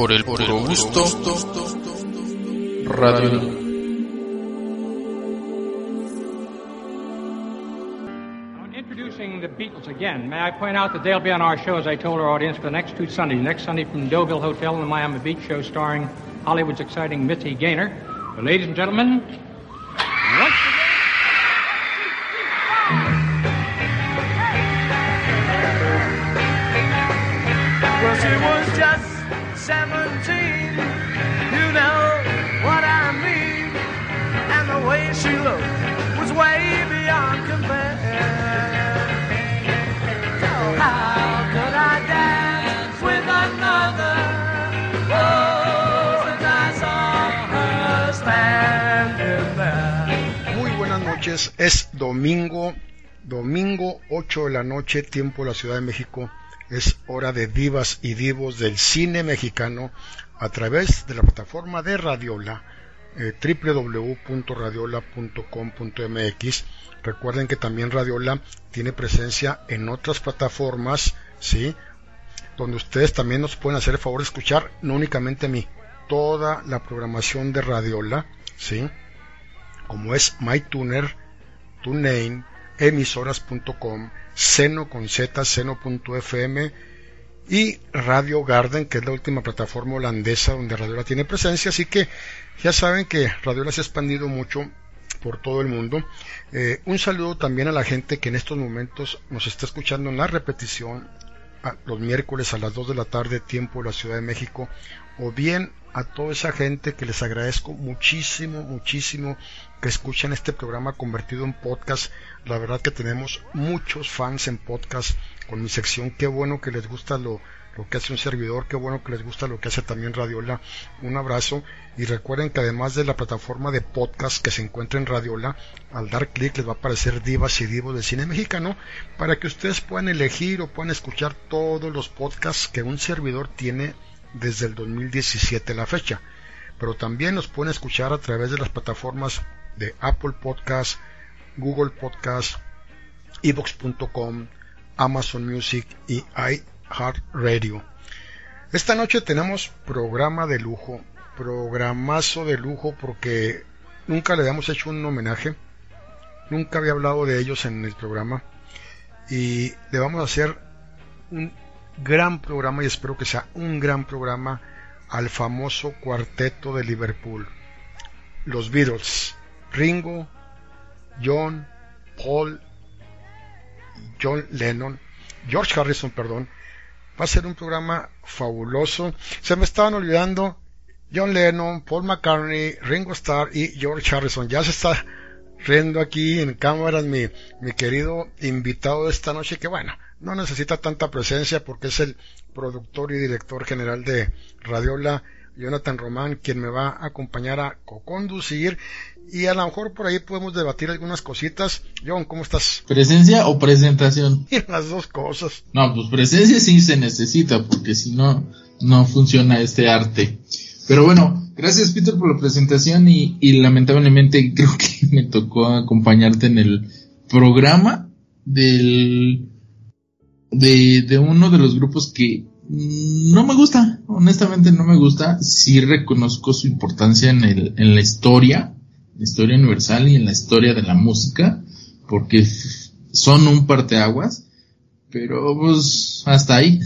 por el puro gusto, Radio. Introducing the Beatles again, may I point out that they'll be on our show, as I told our audience, for the next two Sundays. Next Sunday from Deauville Hotel in the Miami Beach show starring Hollywood's exciting Mitzi Gaynor. So, ladies and gentlemen, domingo, domingo 8 de la noche, tiempo de la Ciudad de México. Es hora de divas y divos del cine mexicano a través de la plataforma de Radiola, eh, www.radiola.com.mx. Recuerden que también Radiola tiene presencia en otras plataformas, ¿sí? Donde ustedes también nos pueden hacer el favor de escuchar, no únicamente a mí, toda la programación de Radiola, ¿sí? Como es MyTuner, TuneIn, emisoras.com, seno con z, seno.fm y Radio Garden, que es la última plataforma holandesa donde Radiola tiene presencia, así que ya saben que Radiola se ha expandido mucho por todo el mundo. Eh, un saludo también a la gente que en estos momentos nos está escuchando en la repetición los miércoles a las 2 de la tarde, tiempo de la Ciudad de México, o bien a toda esa gente que les agradezco muchísimo, muchísimo que escuchan este programa convertido en podcast. La verdad que tenemos muchos fans en podcast con mi sección. Qué bueno que les gusta lo, lo que hace un servidor, qué bueno que les gusta lo que hace también Radiola. Un abrazo y recuerden que además de la plataforma de podcast que se encuentra en Radiola, al dar clic les va a aparecer divas y divos del cine mexicano para que ustedes puedan elegir o puedan escuchar todos los podcasts que un servidor tiene desde el 2017 a la fecha. Pero también los pueden escuchar a través de las plataformas de Apple Podcast, Google Podcast, Evox.com, Amazon Music y iHeartRadio. Esta noche tenemos programa de lujo, programazo de lujo porque nunca le habíamos hecho un homenaje, nunca había hablado de ellos en el programa y le vamos a hacer un gran programa y espero que sea un gran programa al famoso cuarteto de Liverpool. Los Beatles, Ringo, John, Paul, John Lennon, George Harrison, perdón. Va a ser un programa fabuloso. Se me estaban olvidando John Lennon, Paul McCartney, Ringo Starr y George Harrison. Ya se está riendo aquí en cámaras mi, mi querido invitado de esta noche que bueno, no necesita tanta presencia porque es el productor y director general de Radiola, Jonathan Román, quien me va a acompañar a co-conducir y a lo mejor por ahí podemos debatir algunas cositas. John, ¿cómo estás? ¿Presencia o presentación? Las dos cosas. No, pues presencia sí se necesita, porque si no, no funciona este arte. Pero bueno, gracias Peter por la presentación y, y lamentablemente creo que me tocó acompañarte en el programa del de, de uno de los grupos que no me gusta, honestamente no me gusta, sí reconozco su importancia en, el, en la historia, la historia universal y en la historia de la música, porque son un parteaguas, pero pues hasta ahí.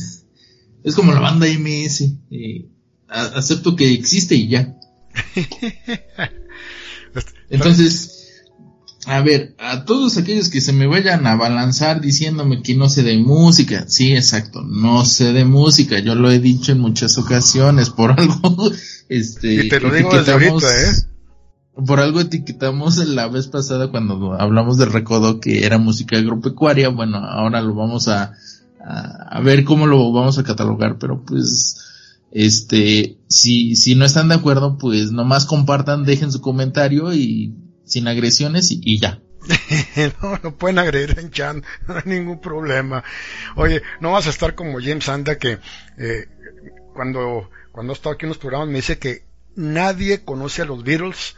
Es como la banda MS, eh, acepto que existe y ya. Entonces, a ver, a todos aquellos que se me vayan a abalanzar diciéndome que no sé de música, sí, exacto, no sé de música, yo lo he dicho en muchas ocasiones, por algo, este, Y te lo digo desde ahorita, ¿eh? Por algo etiquetamos la vez pasada cuando hablamos del recodo que era música agropecuaria, bueno, ahora lo vamos a, a, ver cómo lo vamos a catalogar, pero pues, este, si, si no están de acuerdo, pues nomás compartan, dejen su comentario y sin agresiones y, ya. no, no pueden agredir en chat, no hay ningún problema. Oye, no vas a estar como James Anda que eh, cuando, cuando ha estado aquí en los programas me dice que nadie conoce a los Beatles,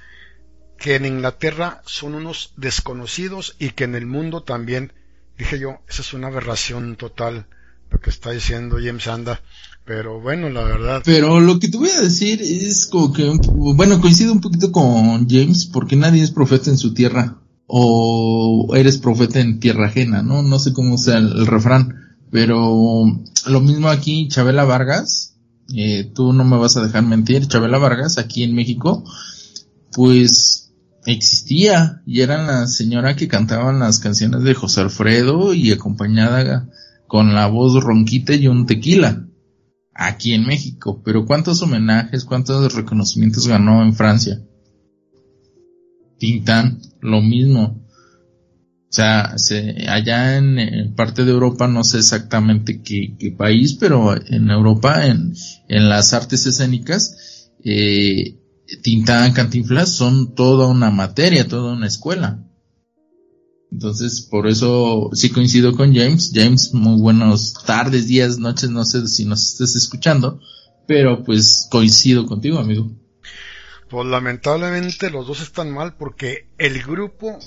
que en Inglaterra son unos desconocidos y que en el mundo también. Dije yo, esa es una aberración total. lo que está diciendo James Anda. Pero bueno, la verdad. Pero lo que te voy a decir es como que, bueno, coincido un poquito con James, porque nadie es profeta en su tierra. O eres profeta en tierra ajena, ¿no? No sé cómo sea el, refrán. Pero lo mismo aquí, Chabela Vargas, eh, tú no me vas a dejar mentir, Chabela Vargas, aquí en México, pues existía y era la señora que cantaba las canciones de José Alfredo y acompañada con la voz ronquita y un tequila aquí en México. Pero ¿cuántos homenajes, cuántos reconocimientos ganó en Francia? Tintán, lo mismo. O sea, allá en, parte de Europa, no sé exactamente qué, país, pero en Europa, en, en las artes escénicas, eh, Tintán, Cantinflas son toda una materia, toda una escuela. Entonces, por eso sí coincido con James. James, muy buenas tardes, días, noches, no sé si nos estés escuchando, pero pues coincido contigo, amigo. Pues lamentablemente los dos están mal porque el grupo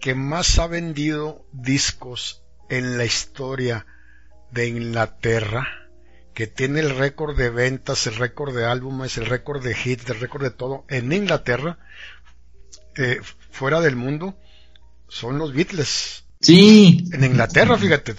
que más ha vendido discos en la historia de Inglaterra, que tiene el récord de ventas, el récord de álbumes, el récord de hits, el récord de todo en Inglaterra, eh, fuera del mundo, son los Beatles. Sí. En Inglaterra, fíjate,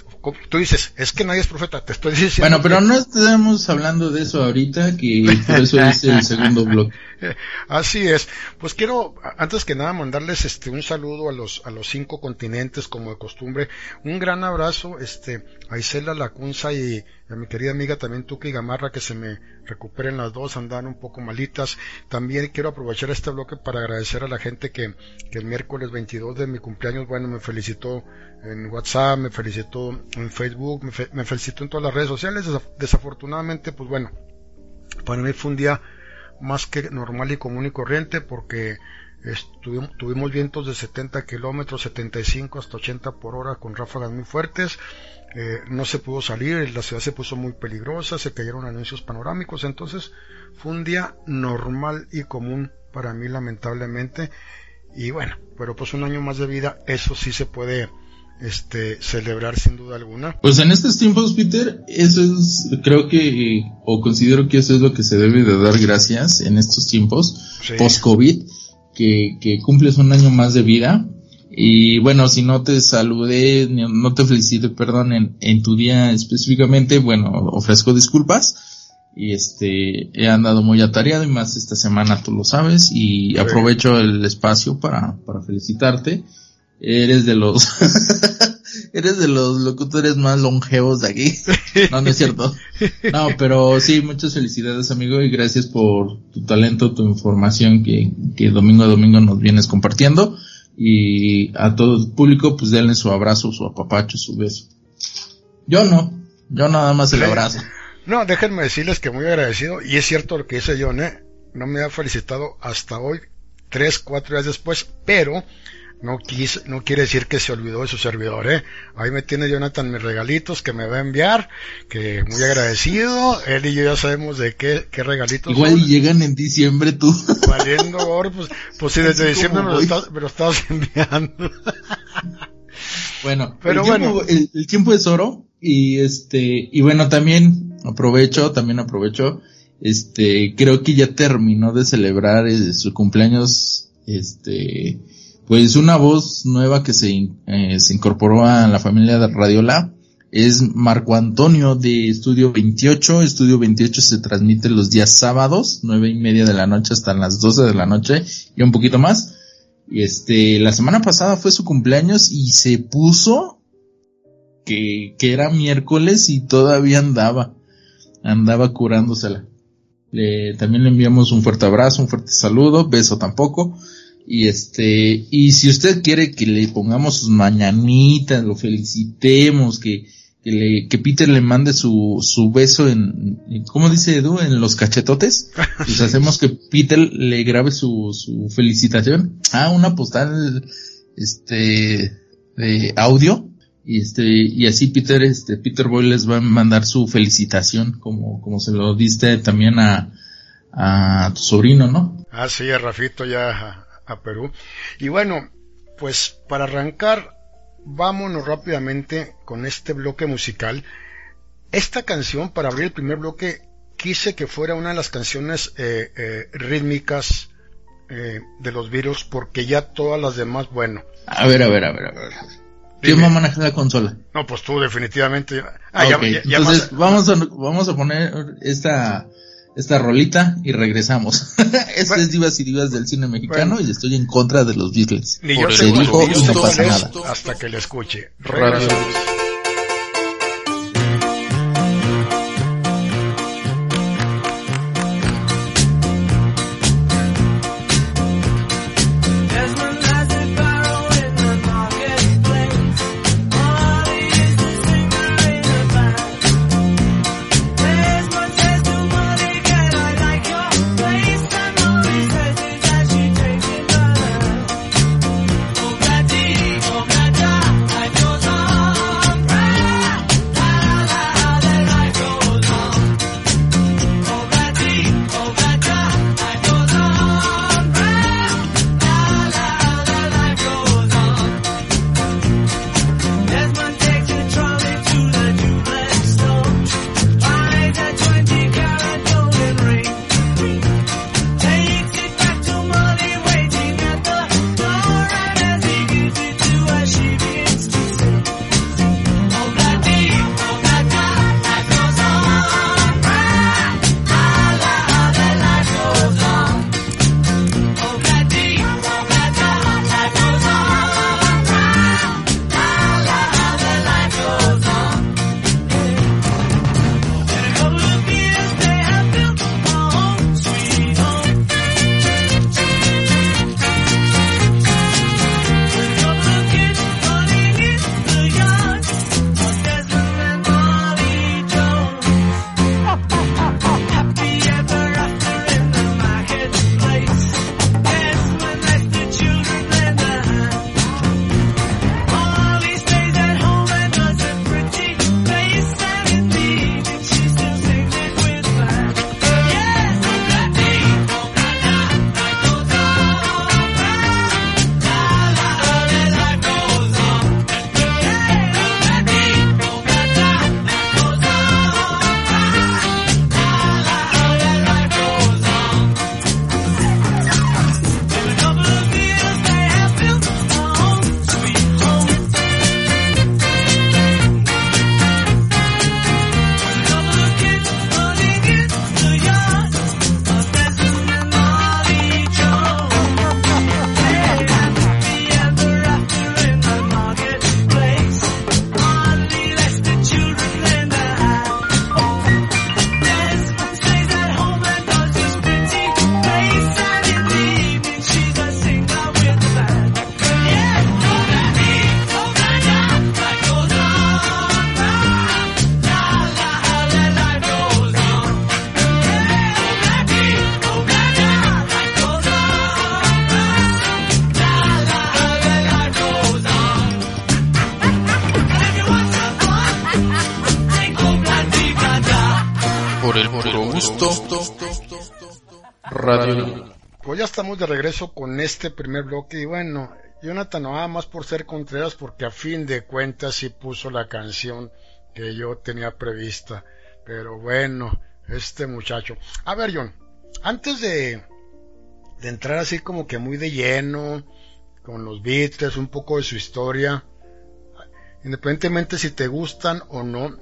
tú dices, es que nadie es profeta, te estoy diciendo. Bueno, pero no estamos hablando de eso ahorita, que por eso es el segundo blog. Así es. Pues quiero, antes que nada, mandarles este un saludo a los, a los cinco continentes, como de costumbre. Un gran abrazo, este, a Isela Lacunza y a mi querida amiga también Tuki Gamarra, que se me recuperen las dos, andan un poco malitas. También quiero aprovechar este bloque para agradecer a la gente que, que el miércoles 22 de mi cumpleaños, bueno, me felicitó en WhatsApp, me felicitó en Facebook, me, me felicitó en todas las redes sociales. Desafortunadamente, pues bueno, para mí fue un día más que normal y común y corriente porque tuvimos vientos de 70 kilómetros, 75 hasta 80 por hora con ráfagas muy fuertes. Eh, no se pudo salir, la ciudad se puso muy peligrosa, se cayeron anuncios panorámicos, entonces fue un día normal y común para mí lamentablemente. Y bueno, pero pues un año más de vida, eso sí se puede este, celebrar sin duda alguna. Pues en estos tiempos, Peter, eso es, creo que, o considero que eso es lo que se debe de dar gracias en estos tiempos, post-COVID, que, que cumples un año más de vida. Y bueno, si no te saludé, no te felicité, perdón, en, en tu día específicamente, bueno, ofrezco disculpas. Y este, he andado muy atareado y más esta semana tú lo sabes y aprovecho el espacio para, para felicitarte Eres de los, eres de los locutores más longevos de aquí. No, no es cierto. No, pero sí, muchas felicidades amigo y gracias por tu talento, tu información que, que domingo a domingo nos vienes compartiendo. Y a todo el público, pues denle su abrazo, su apapacho, su beso. Yo no, yo nada más el abrazo. No, déjenme decirles que muy agradecido, y es cierto lo que dice John, ¿eh? no me ha felicitado hasta hoy, tres, cuatro días después, pero no, quis, no quiere decir que se olvidó de su servidor, ¿eh? Ahí me tiene Jonathan mis regalitos que me va a enviar, que muy agradecido. Él y yo ya sabemos de qué, qué regalitos Igual llegan en diciembre tú. Valiendo ahora, pues, pues si desde diciembre me lo, estás, me lo estabas enviando. bueno, pero el bueno. Tiempo, el, tiempo es oro y este, y bueno, también aprovecho, también aprovecho, este, creo que ya terminó de celebrar eh, su cumpleaños, este, pues una voz nueva que se, eh, se incorporó a la familia de Radiola es Marco Antonio de Estudio 28. Estudio 28 se transmite los días sábados, nueve y media de la noche hasta las 12 de la noche y un poquito más. Este, la semana pasada fue su cumpleaños y se puso que, que era miércoles y todavía andaba, andaba curándosela. Le, también le enviamos un fuerte abrazo, un fuerte saludo, beso tampoco. Y este, y si usted quiere que le pongamos sus mañanitas, lo felicitemos, que, que le, que Peter le mande su, su beso en, ¿cómo dice Edu? En los cachetotes. Pues hacemos que Peter le grabe su, su felicitación. Ah, una postal, este, de audio. Y este, y así Peter, este, Peter Boy les va a mandar su felicitación, como, como se lo diste también a, a tu sobrino, ¿no? Ah, sí, a Rafito ya a Perú. Y bueno, pues para arrancar, vámonos rápidamente con este bloque musical esta canción, para abrir el primer bloque, quise que fuera una de las canciones eh, eh, rítmicas eh, de los virus, porque ya todas las demás, bueno. A ver, a ver, a ver, a ver. ¿Quién va a manejar la consola? No, pues tú definitivamente. Ah, Entonces, vamos, a, vamos a poner esta esta rolita y regresamos. este es Divas y Divas del cine mexicano y estoy en contra de los Beatles. Ni yo se dijo y no pasa nada. Hasta que le escuche. Regresamos. Este primer bloque y bueno, Jonathan nada más por ser Contreras porque a fin de cuentas sí puso la canción que yo tenía prevista. Pero bueno, este muchacho. A ver, John, antes de, de entrar así como que muy de lleno con los Beatles, un poco de su historia, independientemente si te gustan o no,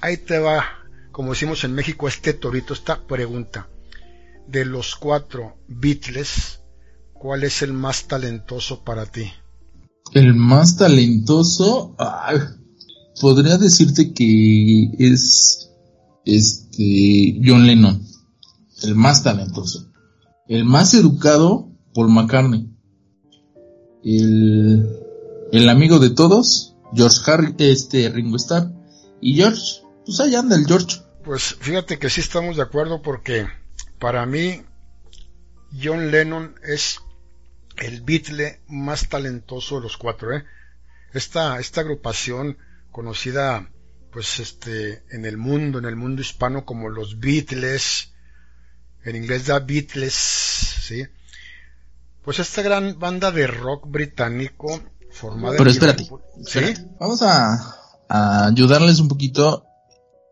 ahí te va, como decimos en México, este torito, esta pregunta de los cuatro Beatles, ¿cuál es el más talentoso para ti? El más talentoso, podría decirte que es este John Lennon, el más talentoso. El más educado, Paul McCartney. El, el amigo de todos, George Harry, este Ringo Starr. Y George, pues allá anda el George. Pues fíjate que sí estamos de acuerdo porque para mí, John Lennon es el Beatle más talentoso de los cuatro. ¿eh? Esta, esta agrupación conocida pues este en el mundo, en el mundo hispano como los Beatles, en inglés da Beatles, ¿sí? Pues esta gran banda de rock británico formada Pero espérate, ¿sí? Vamos a, a ayudarles un poquito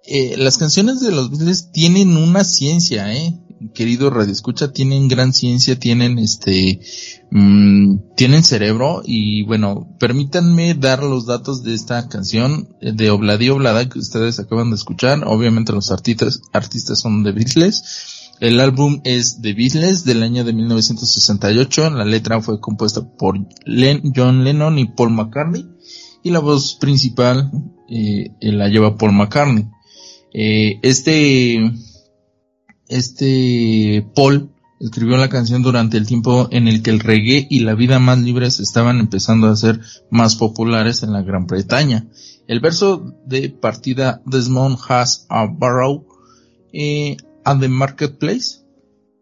eh, las canciones de los Beatles tienen una ciencia, eh, querido Radio Escucha, tienen gran ciencia, tienen este, mmm, tienen cerebro y bueno, permítanme dar los datos de esta canción de Obladi Oblada que ustedes acaban de escuchar. Obviamente los artistas, artistas son de Beatles. El álbum es de Beatles del año de 1968. La letra fue compuesta por John Lennon y Paul McCartney. Y la voz principal eh, la lleva Paul McCartney. Eh, este, este Paul escribió la canción durante el tiempo en el que el reggae y la vida más libre se estaban empezando a ser más populares en la Gran Bretaña. El verso de partida Desmond has a barrow eh, at the marketplace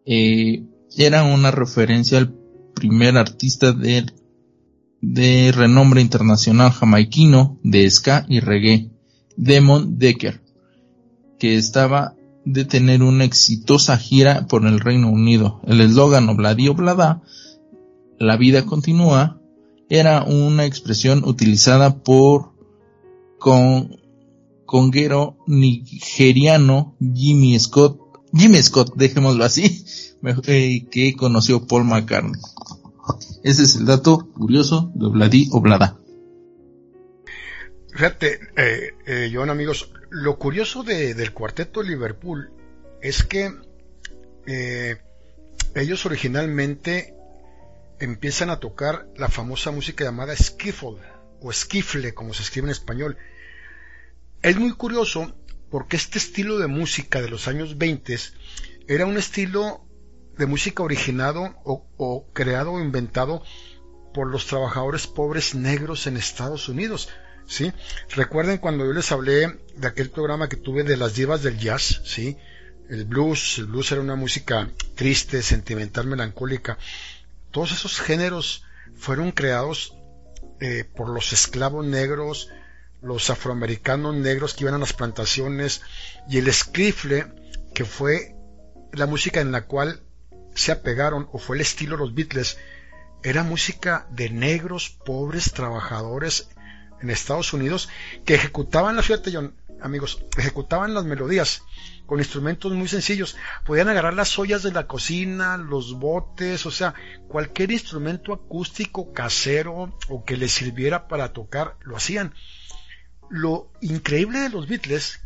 eh, era una referencia al primer artista de, de renombre internacional jamaiquino de ska y reggae, Demon Decker, que estaba de tener una exitosa gira por el Reino Unido. El eslogan Obladi Oblada, la vida continúa, era una expresión utilizada por con, conguero nigeriano Jimmy Scott, Jimmy Scott, dejémoslo así, eh, que conoció Paul McCartney. Ese es el dato curioso de Obladi Oblada. Fíjate, eh, eh, John, amigos, lo curioso de, del cuarteto Liverpool es que eh, ellos originalmente empiezan a tocar la famosa música llamada skiffle o skiffle como se escribe en español. Es muy curioso porque este estilo de música de los años 20 era un estilo de música originado o, o creado o inventado por los trabajadores pobres negros en Estados Unidos. ¿Sí? Recuerden cuando yo les hablé de aquel programa que tuve de las divas del jazz, ¿sí? El blues, el blues era una música triste, sentimental, melancólica. Todos esos géneros fueron creados eh, por los esclavos negros, los afroamericanos negros que iban a las plantaciones y el scriffle, que fue la música en la cual se apegaron o fue el estilo de los Beatles, era música de negros, pobres, trabajadores en Estados Unidos que ejecutaban la fíjate amigos, ejecutaban las melodías con instrumentos muy sencillos. Podían agarrar las ollas de la cocina, los botes, o sea, cualquier instrumento acústico casero o que les sirviera para tocar, lo hacían. Lo increíble de los Beatles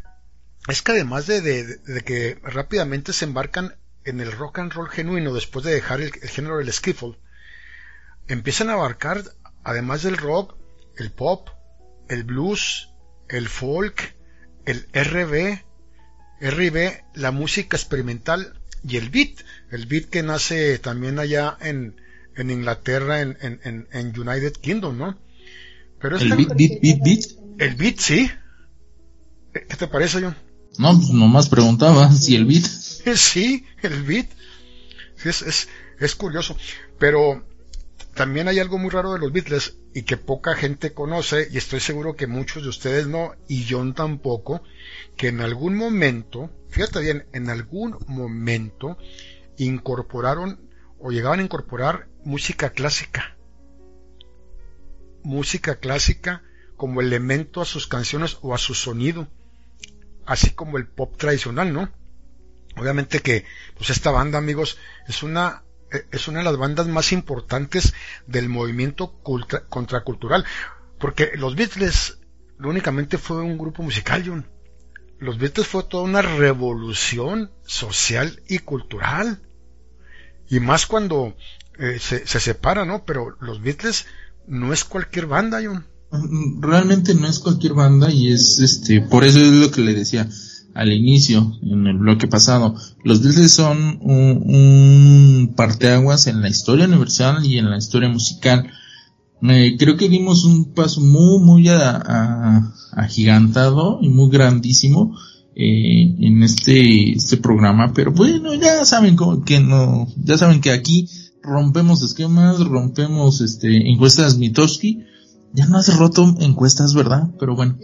es que además de, de, que rápidamente se embarcan en el rock and roll genuino después de dejar el, el género del skiffle, empiezan a abarcar, además del rock, el pop, el blues, el folk, el RB, RB, la música experimental y el beat, el beat que nace también allá en, en Inglaterra, en, en, en, United Kingdom, ¿no? Pero el beat, beat, beat, beat. El beat, sí. ¿Qué te parece, John? No, pues nomás preguntaba si el beat. Sí, el beat. es, es, es curioso. Pero también hay algo muy raro de los Beatles y que poca gente conoce, y estoy seguro que muchos de ustedes no, y John tampoco, que en algún momento, fíjate bien, en algún momento incorporaron o llegaban a incorporar música clásica. Música clásica como elemento a sus canciones o a su sonido, así como el pop tradicional, ¿no? Obviamente que pues esta banda, amigos, es una es una de las bandas más importantes del movimiento contracultural, porque los Beatles únicamente fue un grupo musical, John. Los Beatles fue toda una revolución social y cultural. Y más cuando eh, se, se separa, ¿no? Pero los Beatles no es cualquier banda, John. Realmente no es cualquier banda y es este, por eso es lo que le decía al inicio, en el bloque pasado. Los Beatles son un, parteaguas en la historia universal y en la historia musical. Eh, creo que dimos un paso muy, muy agigantado y muy grandísimo eh, en este, este programa, pero bueno, ya saben que no, ya saben que aquí rompemos esquemas, rompemos este encuestas Mitowski, ya no has roto encuestas, ¿verdad? Pero bueno.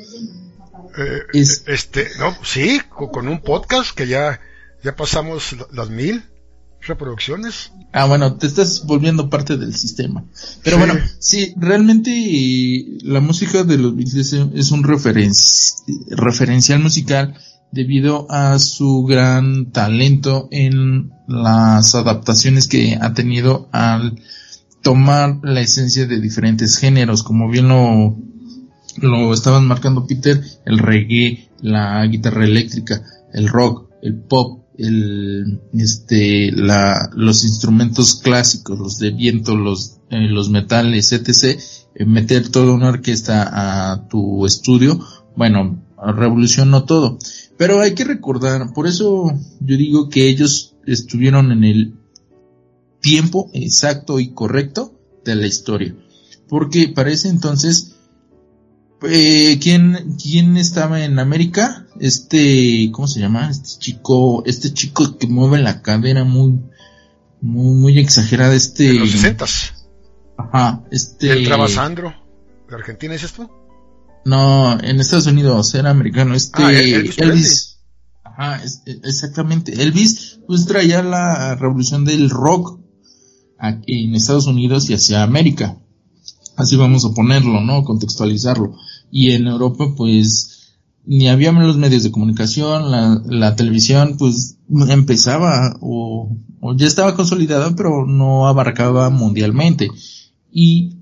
Eh, este, no, sí, con un podcast que ya, ya pasamos las mil reproducciones. Ah, bueno, te estás volviendo parte del sistema. Pero bueno, sí, realmente la música de los Beatles es un referencial musical debido a su gran talento en las adaptaciones que ha tenido al tomar la esencia de diferentes géneros, como bien lo, lo estaban marcando Peter, el reggae, la guitarra eléctrica, el rock, el pop, el, este, la, los instrumentos clásicos, los de viento, los, eh, los metales, etc., eh, meter toda una orquesta a tu estudio, bueno, revolucionó todo. Pero hay que recordar, por eso yo digo que ellos estuvieron en el tiempo exacto y correcto de la historia. Porque parece entonces, eh, ¿quién, ¿quién estaba en América? Este, ¿cómo se llama? Este chico, este chico que mueve la cadera muy, muy, muy exagerada, este. En los sesentas. Ajá, este. El Trabasandro. ¿De Argentina es esto? No, en Estados Unidos era americano. Este, Ah, Elvis Elvis. Ajá, es- exactamente. Elvis, pues traía la revolución del rock aquí en Estados Unidos y hacia América. Así vamos a ponerlo, ¿no? Contextualizarlo. Y en Europa, pues, ni había los medios de comunicación, la, televisión, pues, empezaba o, ya estaba consolidada, pero no abarcaba mundialmente. Y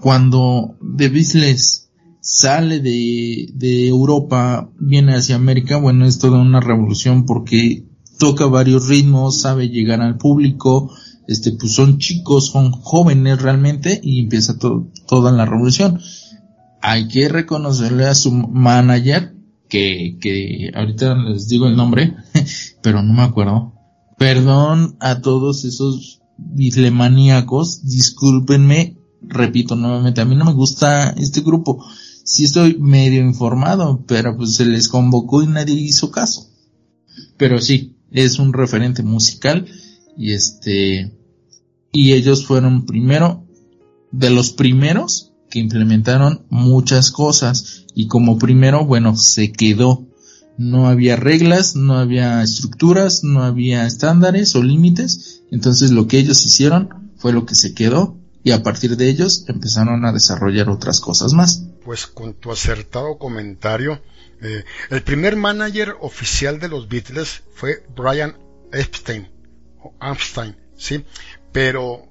cuando The Beatles sale de, de Europa, viene hacia América, bueno, es toda una revolución porque toca varios ritmos, sabe llegar al público, este, pues son chicos, son jóvenes realmente y empieza to- toda la revolución. Hay que reconocerle a su manager, que, que ahorita les digo el nombre, pero no me acuerdo. Perdón a todos esos bislemaníacos, discúlpenme, repito nuevamente, a mí no me gusta este grupo. Sí estoy medio informado, pero pues se les convocó y nadie hizo caso. Pero sí, es un referente musical y este, y ellos fueron primero, de los primeros que implementaron muchas cosas y como primero, bueno, se quedó. No había reglas, no había estructuras, no había estándares o límites. Entonces lo que ellos hicieron fue lo que se quedó y a partir de ellos empezaron a desarrollar otras cosas más. Pues con tu acertado comentario, eh, el primer manager oficial de los Beatles fue Brian Epstein, o Epstein, sí, pero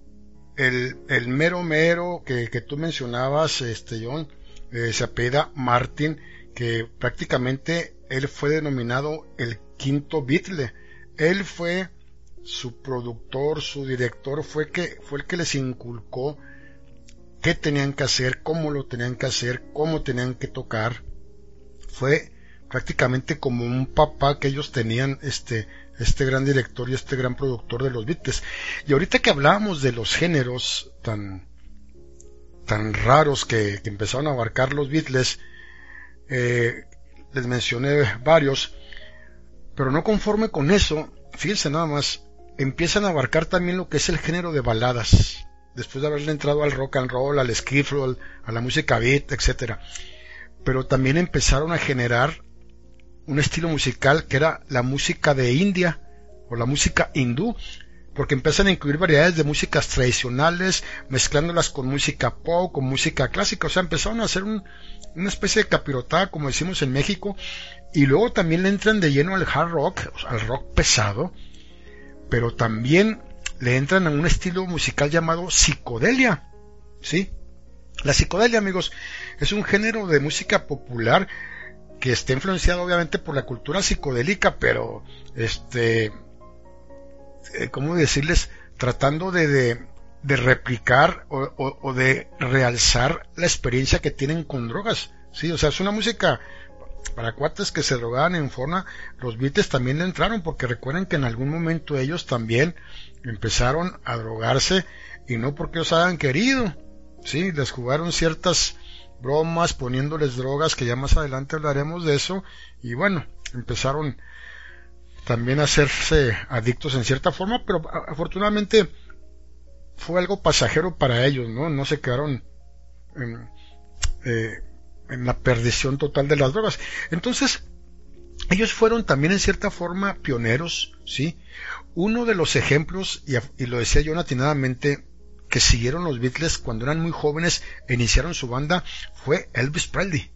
el, el mero mero que, que tú mencionabas, este John, eh, se apellida Martin, que prácticamente él fue denominado el quinto Beatle. Él fue su productor, su director, fue que fue el que les inculcó qué tenían que hacer, cómo lo tenían que hacer, cómo tenían que tocar. Fue prácticamente como un papá que ellos tenían, este, este gran director y este gran productor de los Beatles. Y ahorita que hablábamos de los géneros tan, tan raros que, empezaron a abarcar los Beatles, eh, les mencioné varios, pero no conforme con eso, fíjense nada más, empiezan a abarcar también lo que es el género de baladas después de haberle entrado al rock and roll, al skiff roll, a la música beat, etcétera. Pero también empezaron a generar un estilo musical que era la música de India o la música hindú, porque empiezan a incluir variedades de músicas tradicionales, mezclándolas con música pop, con música clásica, o sea, empezaron a hacer un, una especie de capirotada, como decimos en México, y luego también le entran de lleno al hard rock, al rock pesado, pero también le entran a un estilo musical llamado psicodelia. ¿Sí? La psicodelia, amigos, es un género de música popular que está influenciado obviamente por la cultura psicodélica, pero este, eh, ¿cómo decirles? Tratando de, de, replicar o, de realzar la experiencia que tienen con drogas. Sí, o sea, es una música para cuates que se drogaban en forma, los Beatles también entraron, porque recuerden que en algún momento ellos también empezaron a drogarse y no porque los hayan querido, sí, les jugaron ciertas bromas poniéndoles drogas que ya más adelante hablaremos de eso y bueno, empezaron también a hacerse adictos en cierta forma, pero afortunadamente fue algo pasajero para ellos, ¿no? No se quedaron en, eh, en la perdición total de las drogas. Entonces, ellos fueron también en cierta forma pioneros, ¿sí? Uno de los ejemplos, y, y, lo decía yo atinadamente, que siguieron los Beatles cuando eran muy jóvenes e iniciaron su banda, fue Elvis Presley.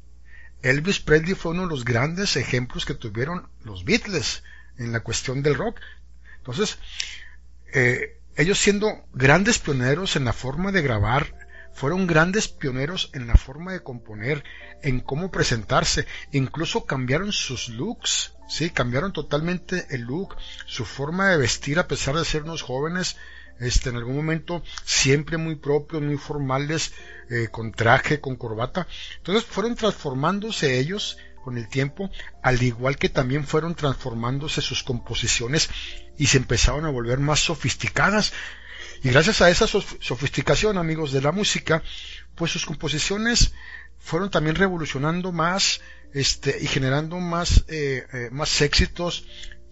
Elvis Presley fue uno de los grandes ejemplos que tuvieron los Beatles en la cuestión del rock. Entonces, eh, ellos siendo grandes pioneros en la forma de grabar, fueron grandes pioneros en la forma de componer, en cómo presentarse, incluso cambiaron sus looks, sí, cambiaron totalmente el look, su forma de vestir a pesar de ser unos jóvenes, este, en algún momento siempre muy propios, muy formales, eh, con traje, con corbata. Entonces fueron transformándose ellos con el tiempo, al igual que también fueron transformándose sus composiciones y se empezaron a volver más sofisticadas. Y gracias a esa sofisticación, amigos de la música, pues sus composiciones fueron también revolucionando más este, y generando más, eh, eh, más éxitos,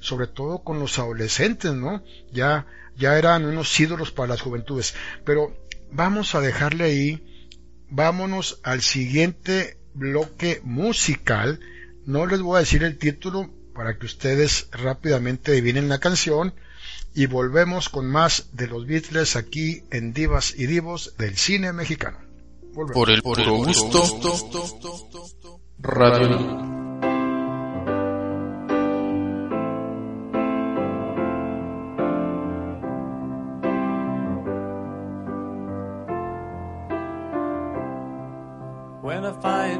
sobre todo con los adolescentes, ¿no? Ya, ya eran unos ídolos para las juventudes. Pero vamos a dejarle ahí, vámonos al siguiente bloque musical. No les voy a decir el título para que ustedes rápidamente adivinen la canción y volvemos con más de los Beatles aquí en Divas y Divos del cine mexicano. Por el, por el gusto, Radio.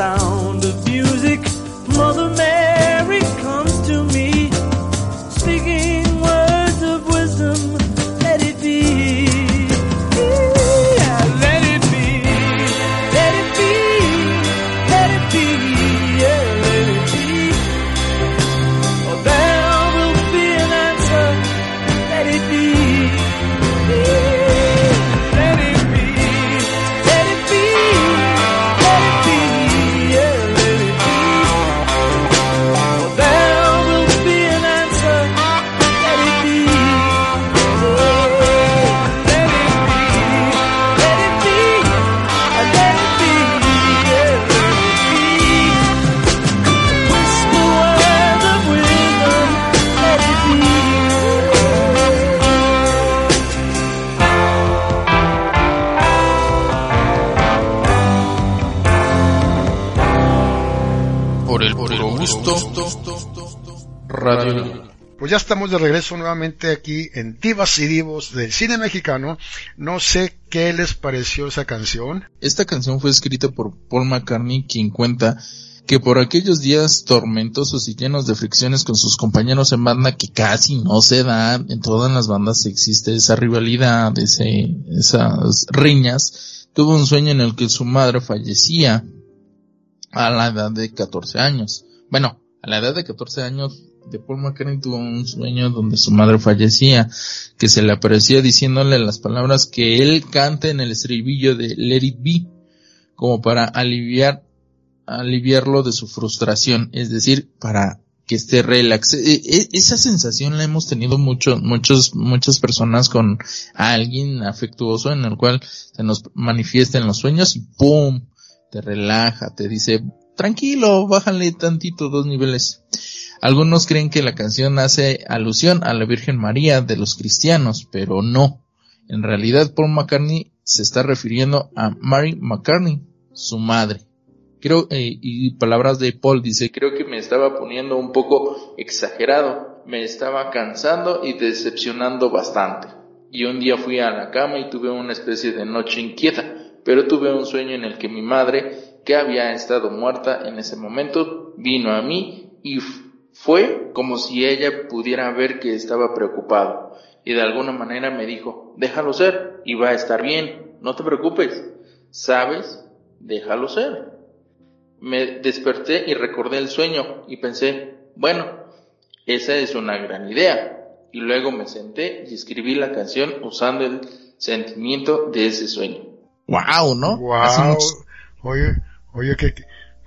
sound of Ya estamos de regreso nuevamente aquí en Divas y Divos del cine mexicano. No sé qué les pareció esa canción. Esta canción fue escrita por Paul McCartney, quien cuenta que por aquellos días tormentosos y llenos de fricciones con sus compañeros en banda que casi no se da, en todas las bandas existe esa rivalidad, ese, esas riñas, tuvo un sueño en el que su madre fallecía a la edad de 14 años. Bueno, a la edad de 14 años de Paul McCartney tuvo un sueño donde su madre fallecía, que se le aparecía diciéndole las palabras que él canta en el estribillo de Let It Be, como para aliviar, aliviarlo de su frustración, es decir, para que esté relax. E, e, esa sensación la hemos tenido mucho, muchos, muchas personas con alguien afectuoso en el cual se nos manifiesta en los sueños y ¡pum! te relaja, te dice, tranquilo, bájale tantito dos niveles. Algunos creen que la canción hace alusión a la Virgen María de los cristianos, pero no. En realidad Paul McCartney se está refiriendo a Mary McCartney, su madre. Creo, eh, y palabras de Paul dice, creo que me estaba poniendo un poco exagerado, me estaba cansando y decepcionando bastante. Y un día fui a la cama y tuve una especie de noche inquieta, pero tuve un sueño en el que mi madre, que había estado muerta en ese momento, vino a mí y fue como si ella pudiera ver que estaba preocupado y de alguna manera me dijo, déjalo ser y va a estar bien, no te preocupes, ¿sabes? Déjalo ser. Me desperté y recordé el sueño y pensé, bueno, esa es una gran idea. Y luego me senté y escribí la canción usando el sentimiento de ese sueño. Wow, ¿no? Wow. Oye, oye, que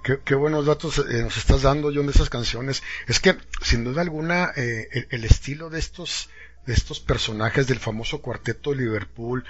Qué, buenos datos eh, nos estás dando, John, de esas canciones. Es que, sin duda alguna, eh, el, estilo de estos, de estos personajes del famoso cuarteto de Liverpool,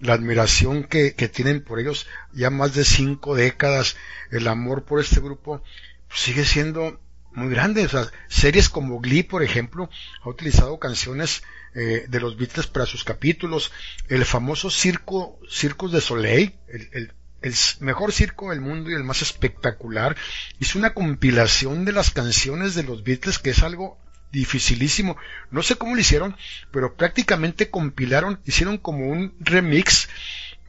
la admiración que, que tienen por ellos ya más de cinco décadas, el amor por este grupo, pues, sigue siendo muy grande. O sea, series como Glee, por ejemplo, ha utilizado canciones eh, de los Beatles para sus capítulos. El famoso circo, Circus de Soleil, el, el el mejor circo del mundo y el más espectacular. Hizo una compilación de las canciones de los Beatles que es algo dificilísimo. No sé cómo lo hicieron, pero prácticamente compilaron, hicieron como un remix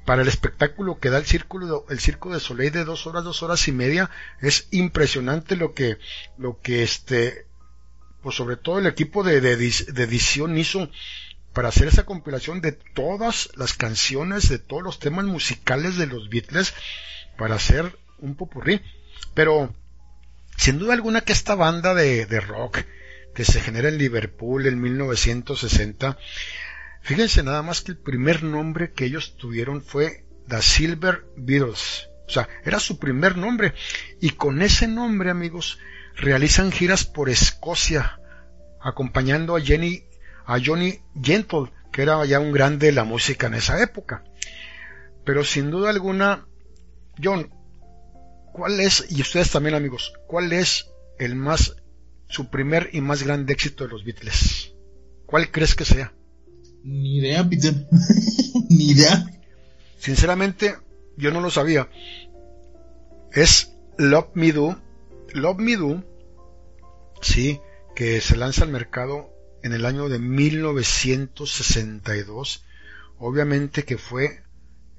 para el espectáculo que da el círculo, el circo de Soleil de dos horas, dos horas y media. Es impresionante lo que, lo que este, pues sobre todo el equipo de, de edición hizo para hacer esa compilación de todas las canciones, de todos los temas musicales de los Beatles, para hacer un popurrí. Pero, sin duda alguna que esta banda de, de rock que se genera en Liverpool en 1960, fíjense nada más que el primer nombre que ellos tuvieron fue The Silver Beatles. O sea, era su primer nombre. Y con ese nombre, amigos, realizan giras por Escocia, acompañando a Jenny a Johnny Gentle, que era ya un grande de la música en esa época. Pero sin duda alguna, John, ¿cuál es, y ustedes también amigos, cuál es el más, su primer y más grande éxito de los Beatles? ¿Cuál crees que sea? Ni idea, Peter. Ni idea. Sinceramente, yo no lo sabía. Es Love Me Do. Love Me Do, sí, que se lanza al mercado en el año de 1962, obviamente que fue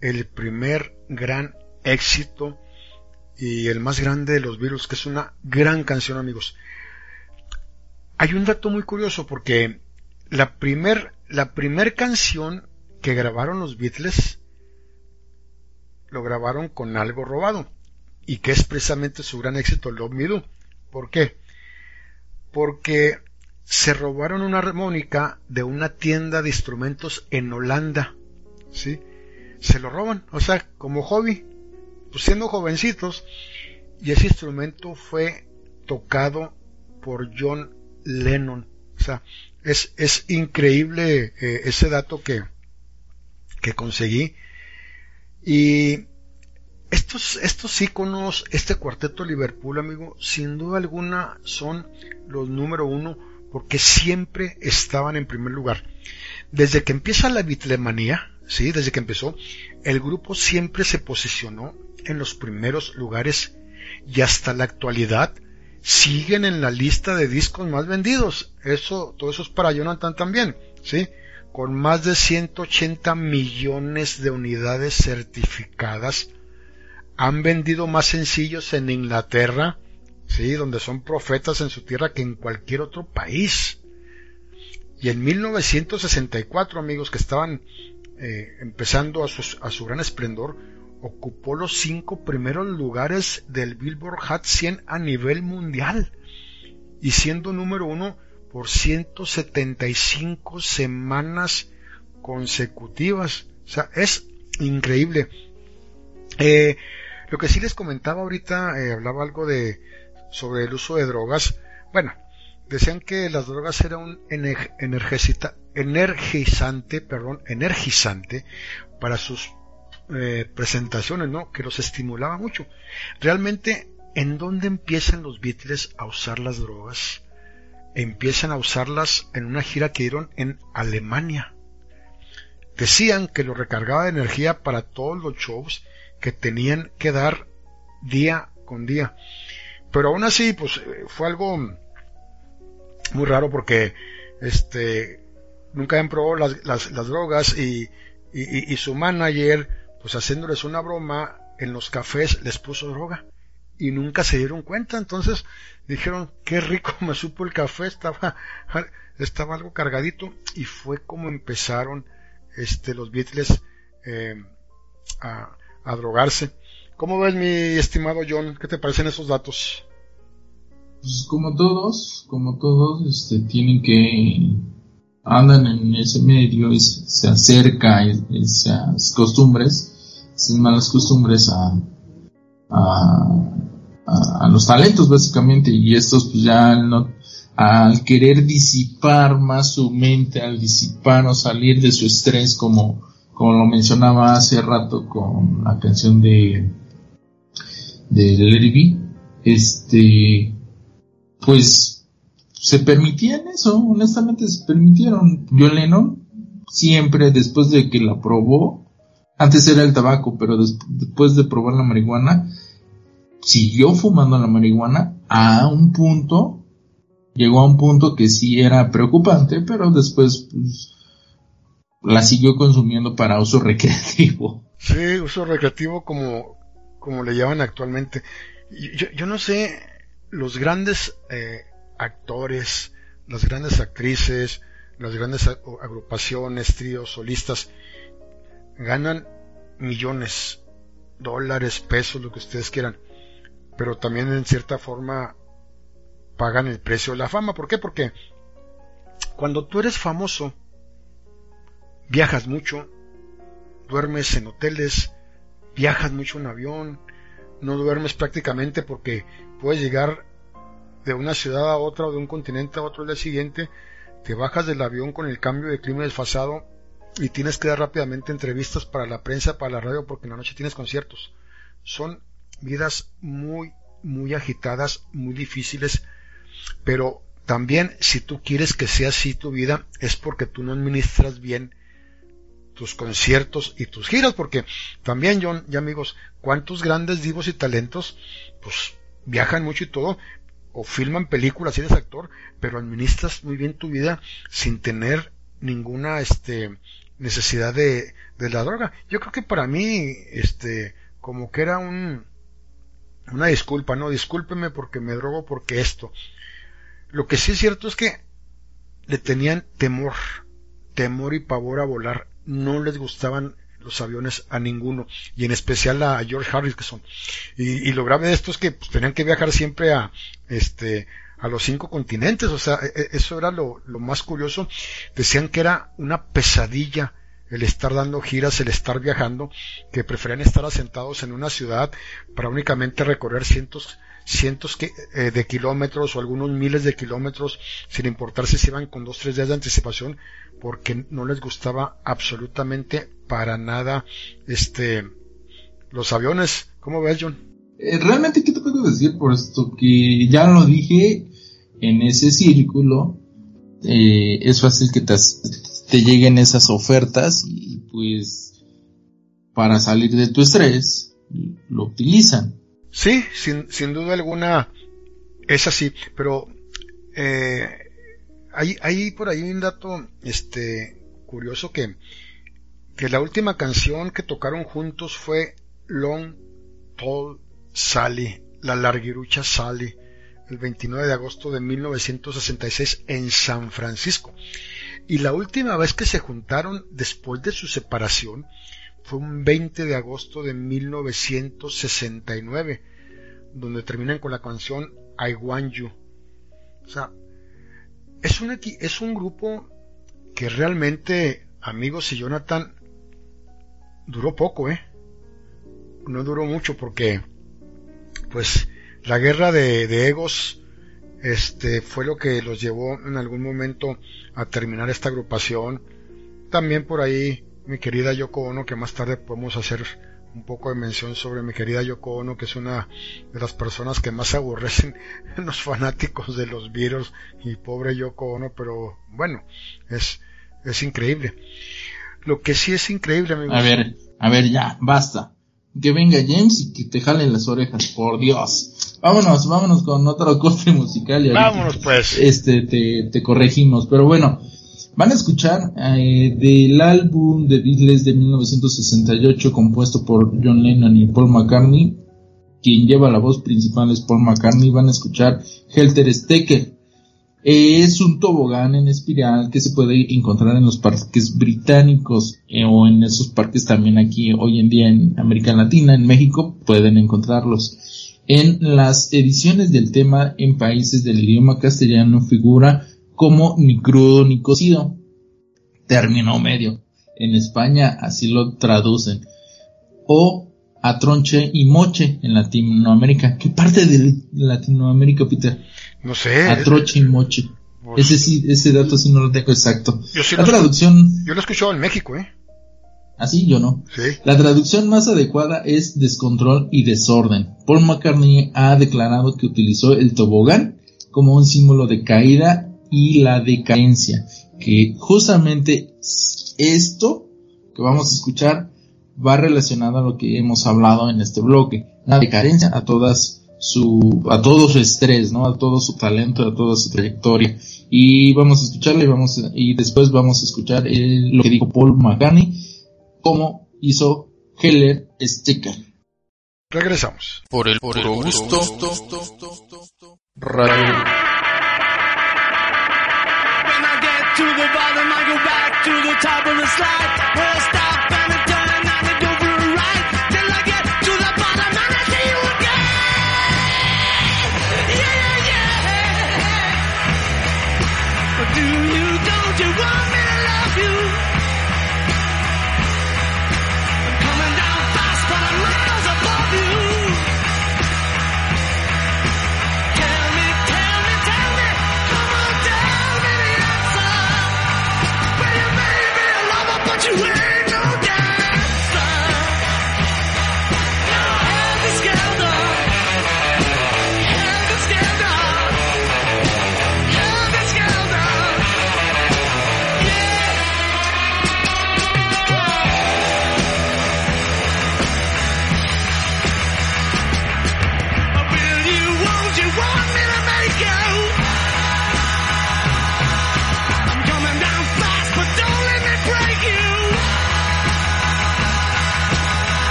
el primer gran éxito y el más grande de los virus, que es una gran canción amigos. Hay un dato muy curioso porque la primer, la primer canción que grabaron los Beatles lo grabaron con algo robado y que es precisamente su gran éxito Love Me Do. ¿Por qué? Porque se robaron una armónica de una tienda de instrumentos en Holanda. ¿Sí? Se lo roban, o sea, como hobby, pues siendo jovencitos. Y ese instrumento fue tocado por John Lennon. O sea, es, es increíble eh, ese dato que, que conseguí. Y estos, estos íconos, este cuarteto Liverpool, amigo, sin duda alguna son los número uno porque siempre estaban en primer lugar. Desde que empieza la bitlemanía, sí, desde que empezó, el grupo siempre se posicionó en los primeros lugares y hasta la actualidad siguen en la lista de discos más vendidos. Eso, todo eso es para Jonathan también, ¿sí? Con más de 180 millones de unidades certificadas. Han vendido más sencillos en Inglaterra, ¿sí? Donde son profetas en su tierra que en cualquier otro país. Y en 1964, amigos, que estaban eh, empezando a su, a su gran esplendor, ocupó los cinco primeros lugares del Billboard Hot 100 a nivel mundial y siendo número uno por 175 semanas consecutivas. O sea, es increíble. Eh, lo que sí les comentaba ahorita, eh, hablaba algo de sobre el uso de drogas. Bueno, decían que las drogas eran un energizante, perdón, energizante para sus eh, presentaciones, ¿no? Que los estimulaba mucho. Realmente, ¿en dónde empiezan los Beatles a usar las drogas? Empiezan a usarlas en una gira que dieron en Alemania. Decían que lo recargaba de energía para todos los shows que tenían que dar día con día. Pero aún así, pues eh, fue algo muy raro porque este nunca habían probado las, las, drogas y, y, su manager, pues haciéndoles una broma, en los cafés les puso droga y nunca se dieron cuenta. Entonces dijeron, qué rico me supo el café, estaba, estaba algo cargadito y fue como empezaron este, los Beatles eh, a drogarse. ¿Cómo ves mi estimado John? ¿Qué te parecen esos datos? Pues como todos, como todos, este, tienen que andan en ese medio y se, acerca a esas costumbres, esas malas costumbres a, a, los talentos básicamente y estos pues ya no, al querer disipar más su mente, al disipar o salir de su estrés como, como lo mencionaba hace rato con la canción de de Larry este pues se permitían eso, honestamente se permitieron. John Lennon siempre después de que la probó, antes era el tabaco, pero después de probar la marihuana, siguió fumando la marihuana a un punto, llegó a un punto que sí era preocupante, pero después pues, la siguió consumiendo para uso recreativo. Sí, uso recreativo como, como le llaman actualmente. Yo, no sé, los grandes eh, actores, las grandes actrices, las grandes agrupaciones, tríos, solistas, ganan millones, dólares, pesos, lo que ustedes quieran, pero también en cierta forma pagan el precio de la fama. ¿Por qué? Porque cuando tú eres famoso, viajas mucho, duermes en hoteles, viajas mucho en avión, no duermes prácticamente porque puedes llegar de una ciudad a otra o de un continente a otro el día siguiente, te bajas del avión con el cambio de clima desfasado y tienes que dar rápidamente entrevistas para la prensa, para la radio, porque en la noche tienes conciertos. Son vidas muy, muy agitadas, muy difíciles, pero también si tú quieres que sea así tu vida, es porque tú no administras bien tus conciertos y tus giras, porque también, John y amigos, cuántos grandes divos y talentos, pues viajan mucho y todo, o filman películas si eres actor, pero administras muy bien tu vida sin tener ninguna este necesidad de, de la droga. Yo creo que para mí, este, como que era un, una disculpa, no, discúlpeme porque me drogo porque esto. Lo que sí es cierto es que le tenían temor, temor y pavor a volar no les gustaban los aviones a ninguno, y en especial a George Harrison. Y, y lo grave de esto es que pues, tenían que viajar siempre a, este, a los cinco continentes, o sea, e, e, eso era lo, lo más curioso. Decían que era una pesadilla el estar dando giras, el estar viajando, que preferían estar asentados en una ciudad para únicamente recorrer cientos cientos eh, de kilómetros o algunos miles de kilómetros, sin importar si iban con dos tres días de anticipación, porque no les gustaba absolutamente para nada este los aviones. ¿Cómo ves, John? Eh, realmente, ¿qué te puedo decir por esto? Que ya lo dije en ese círculo, eh, es fácil que te, te lleguen esas ofertas y pues para salir de tu estrés lo utilizan. Sí, sin, sin duda alguna Es así, pero eh, hay, por ahí un dato este, curioso que, que la última canción que tocaron juntos fue Long Tall Sally, la larguirucha Sally, el 29 de agosto de 1966 en San Francisco. Y la última vez que se juntaron después de su separación fue un 20 de agosto de 1969, donde terminan con la canción I Want You. O sea, es un, es un grupo que realmente, amigos y Jonathan, duró poco, ¿eh? No duró mucho porque, pues, la guerra de, egos, este, fue lo que los llevó en algún momento a terminar esta agrupación. También por ahí, mi querida Yoko Ono, que más tarde podemos hacer un poco de mención sobre mi querida Yoko Ono, que es una de las personas que más aborrecen los fanáticos de los virus y pobre Yoko Ono, pero bueno, es, es increíble. Lo que sí es increíble, amigos. A ver, a ver, ya, basta. Que venga James y que te jalen las orejas, por Dios. Vámonos, vámonos con otro corte musical y Vámonos pues. Este, te, te corregimos, pero bueno, Van a escuchar eh, del álbum de Beatles de 1968 compuesto por John Lennon y Paul McCartney. Quien lleva la voz principal es Paul McCartney. Van a escuchar Helter Stecker. es un tobogán en espiral que se puede encontrar en los parques británicos eh, o en esos parques también aquí hoy en día en América Latina, en México, pueden encontrarlos. En las ediciones del tema en países del idioma castellano figura como ni crudo ni cocido. Término medio. En España así lo traducen. O a tronche y moche en Latinoamérica. ¿Qué parte de Latinoamérica, Peter? No sé. A troche y moche. Pues, ese sí, ese dato sí no lo tengo exacto. Yo la traducción. Yo lo he escuchado en México, ¿eh? Así, ¿Ah, yo no. Sí. La traducción más adecuada es descontrol y desorden. Paul McCartney ha declarado que utilizó el tobogán como un símbolo de caída y la decadencia, que justamente esto que vamos a escuchar va relacionado a lo que hemos hablado en este bloque, la decadencia a todas su a todo su estrés, ¿no? A todo su talento, a toda su trayectoria. Y vamos a escucharle y vamos y después vamos a escuchar lo que dijo Paul McCartney cómo hizo Heller Sticker. Regresamos. Por el puro gusto. Radio. To the bottom, I go back to the top of the slide. Where I stop and I turn and I go for a ride. Till I get to the bottom and I see you again. Yeah, yeah, yeah. Do you, don't you want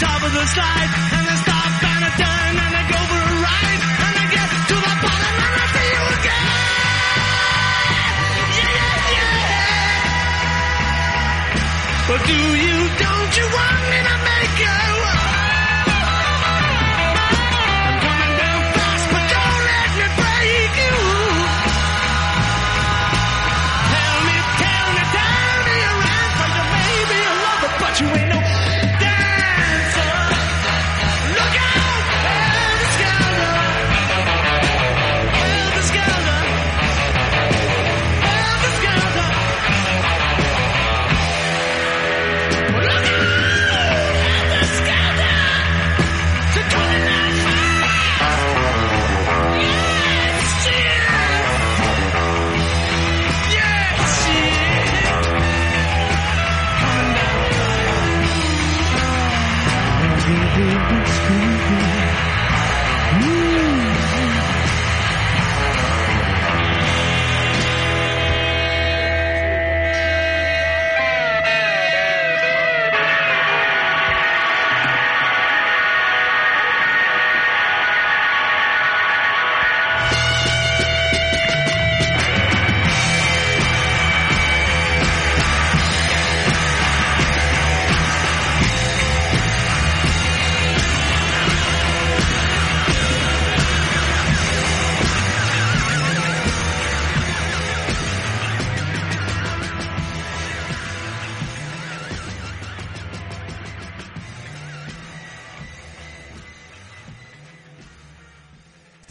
top of the slide, and I stop and I turn and I go for a ride, and I get to the bottom and I see you again. Yeah, yeah, yeah. But do you, don't you want me to make you?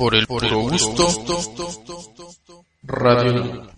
Por el puro gusto. Radio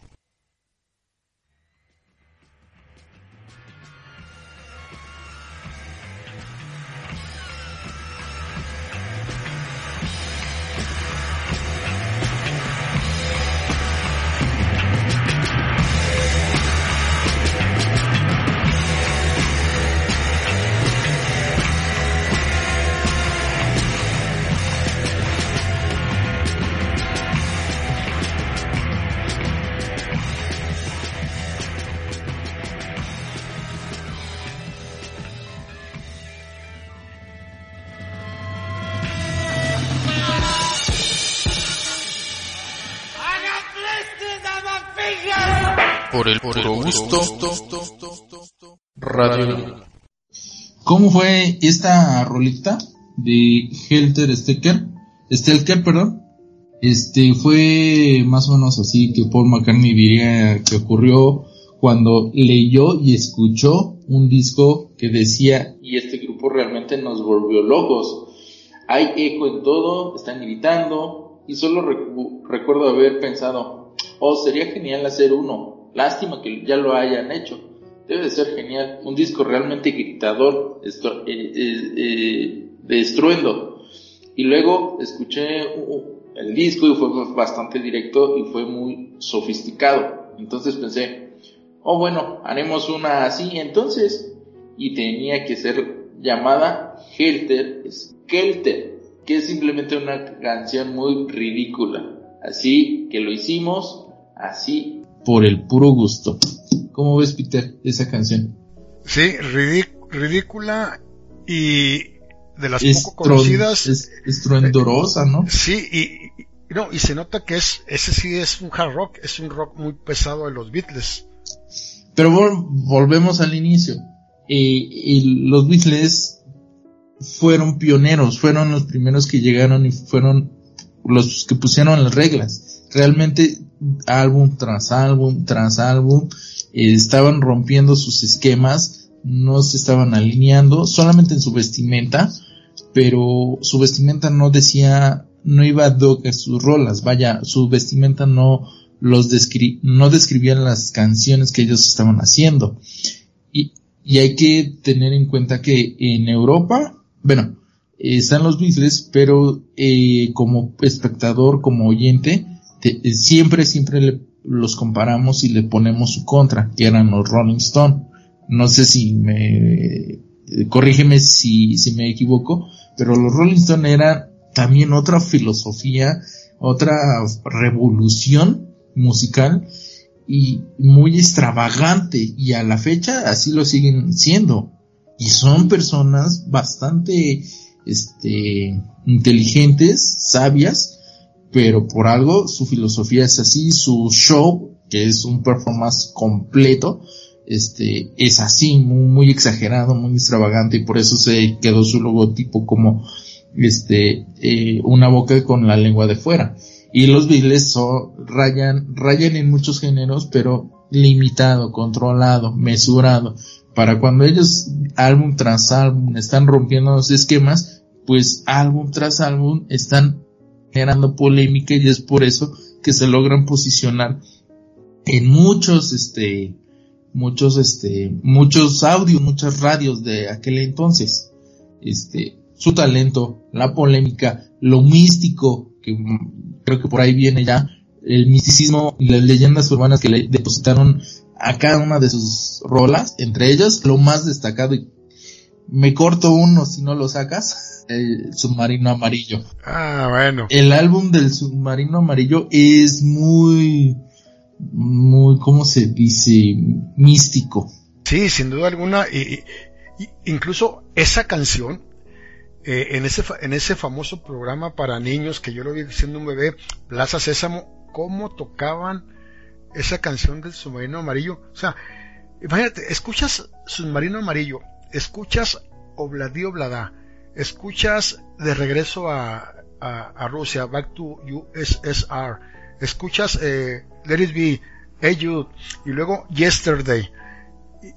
¿Cómo fue esta rolita de Helter Stecker? Stelker, perdón. Este fue más o menos así que Paul McCartney diría que ocurrió cuando leyó y escuchó un disco que decía y este grupo realmente nos volvió locos. Hay eco en todo, están gritando y solo recuerdo haber pensado, oh, sería genial hacer uno, Lástima que ya lo hayan hecho. Debe de ser genial. Un disco realmente gritador, eh, eh, eh, de estruendo. Y luego escuché el disco y fue bastante directo y fue muy sofisticado. Entonces pensé, oh bueno, haremos una así entonces. Y tenía que ser llamada Helter Skelter, que es simplemente una canción muy ridícula. Así que lo hicimos, así por el puro gusto. ¿Cómo ves, Peter, esa canción? Sí, ridícula y de las poco conocidas. Es estruendorosa, ¿no? Sí, y, no, y se nota que es, ese sí es un hard rock, es un rock muy pesado de los Beatles. Pero volvemos al inicio. y los Beatles fueron pioneros, fueron los primeros que llegaron y fueron los que pusieron las reglas. Realmente álbum tras álbum tras álbum, eh, estaban rompiendo sus esquemas, no se estaban alineando, solamente en su vestimenta, pero su vestimenta no decía, no iba a a sus rolas, vaya, su vestimenta no los descri no describían las canciones que ellos estaban haciendo. Y, y hay que tener en cuenta que en Europa, bueno, están los Beatles, pero eh, como espectador, como oyente, siempre, siempre los comparamos y le ponemos su contra, que eran los Rolling Stone. No sé si me, eh, corrígeme si, si me equivoco, pero los Rolling Stone eran también otra filosofía, otra revolución musical y muy extravagante y a la fecha así lo siguen siendo y son personas bastante este inteligentes, sabias pero por algo su filosofía es así, su show, que es un performance completo, este, es así, muy, exagerado, muy extravagante, y por eso se quedó su logotipo como, este, eh, una boca con la lengua de fuera. Y los Beatles rayan, rayan en muchos géneros, pero limitado, controlado, mesurado. Para cuando ellos, álbum tras álbum, están rompiendo los esquemas, pues álbum tras álbum están generando polémica y es por eso que se logran posicionar en muchos, este, muchos, este, muchos audios, muchas radios de aquel entonces. Este, su talento, la polémica, lo místico, que creo que por ahí viene ya, el misticismo y las leyendas urbanas que le depositaron a cada una de sus rolas, entre ellas lo más destacado y me corto uno si no lo sacas. El submarino amarillo. Ah, bueno. El álbum del submarino amarillo es muy, muy, ¿cómo se dice? Místico. Sí, sin duda alguna. Y, incluso esa canción, eh, en, ese, en ese famoso programa para niños que yo lo vi siendo un bebé, Plaza Sésamo, cómo tocaban esa canción del submarino amarillo. O sea, imagínate, escuchas submarino amarillo escuchas Obladi Oblada, escuchas de regreso a, a, Rusia, Back to USSR, escuchas eh, Let It Be, y luego Yesterday,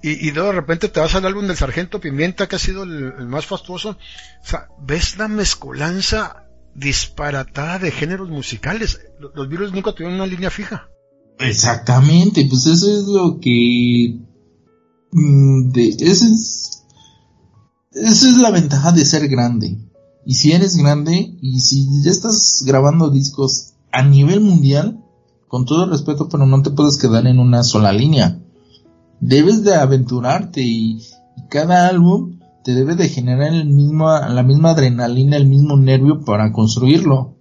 y, y, de repente te vas al álbum del Sargento Pimienta, que ha sido el, más fastuoso, o sea, ves la mezcolanza disparatada de géneros musicales. Los, los virus nunca tuvieron una línea fija. Exactamente, pues eso es lo que... Mm, de, ese es esa es la ventaja de ser grande. Y si eres grande y si ya estás grabando discos a nivel mundial, con todo respeto, pero no te puedes quedar en una sola línea. Debes de aventurarte y, cada álbum te debe de generar el mismo, la misma adrenalina, el mismo nervio para construirlo.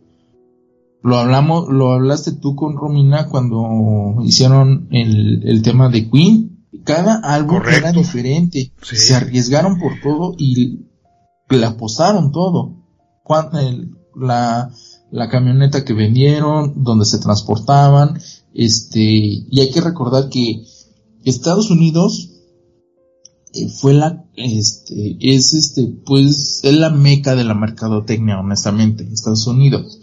Lo hablamos, lo hablaste tú con Romina cuando hicieron el, el tema de Queen cada álbum era diferente. Se arriesgaron por todo y le apostaron todo. la, la camioneta que vendieron, donde se transportaban, este, y hay que recordar que Estados Unidos eh, fue la, este, es este, pues, es la meca de la mercadotecnia, honestamente, Estados Unidos.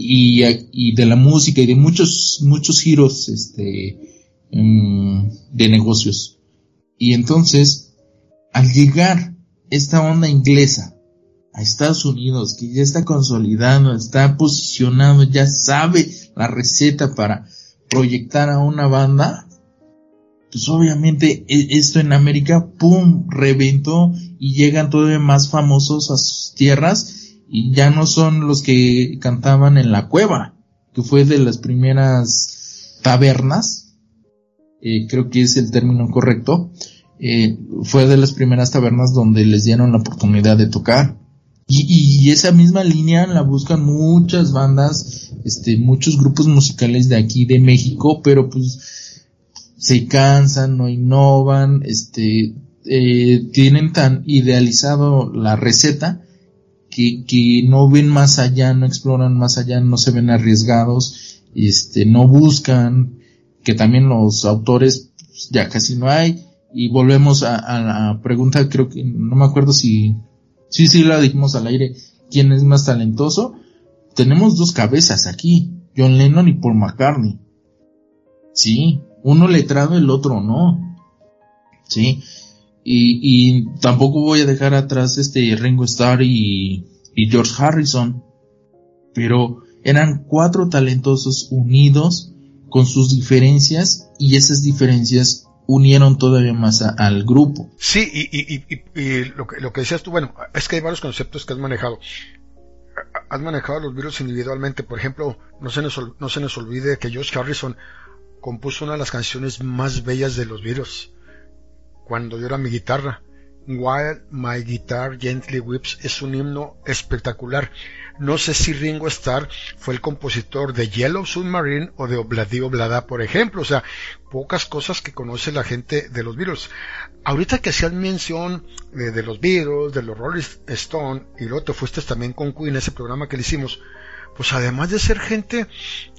Y, y de la música y de muchos, muchos giros, este, Mm, de negocios. Y entonces, al llegar esta onda inglesa a Estados Unidos, que ya está consolidando, está posicionado, ya sabe la receta para proyectar a una banda, pues obviamente e, esto en América, ¡pum!, reventó y llegan todavía más famosos a sus tierras y ya no son los que cantaban en la cueva, que fue de las primeras tabernas eh, creo que es el término correcto, eh, fue de las primeras tabernas donde les dieron la oportunidad de tocar. Y, esa misma línea la buscan muchas bandas, este, muchos grupos musicales de aquí de México, pero pues se cansan, no innovan, este, eh, tienen tan idealizado la receta que, que no ven más allá, no exploran más allá, no se ven arriesgados, este, no buscan, que también los autores pues, ya casi no hay. Y volvemos a, la pregunta, creo que no me acuerdo si, sí, sí la dijimos al aire, ¿quién es más talentoso? Tenemos dos cabezas aquí, John Lennon y Paul McCartney. Sí, uno letrado, el otro no. Sí, y, y tampoco voy a dejar atrás este Ringo Starr y, y George Harrison, pero eran cuatro talentosos unidos con sus diferencias y esas diferencias unieron todavía más al grupo. Sí, y, lo, que, lo que decías tú, bueno, es que hay varios conceptos que has manejado. Has manejado los virus individualmente, por ejemplo, no se nos, no se nos olvide que George Harrison compuso una de las canciones más bellas de los virus, cuando yo era mi guitarra. While My Guitar Gently Whips es un himno espectacular. No sé si Ringo Starr fue el compositor de Yellow Submarine o de Obladi Oblada, por ejemplo. O sea, pocas cosas que conoce la gente de los Beatles. Ahorita que hacían mención de, los Beatles, de los Rolling Stone, y luego te fuiste también con Queen, ese programa que le hicimos, pues además de ser gente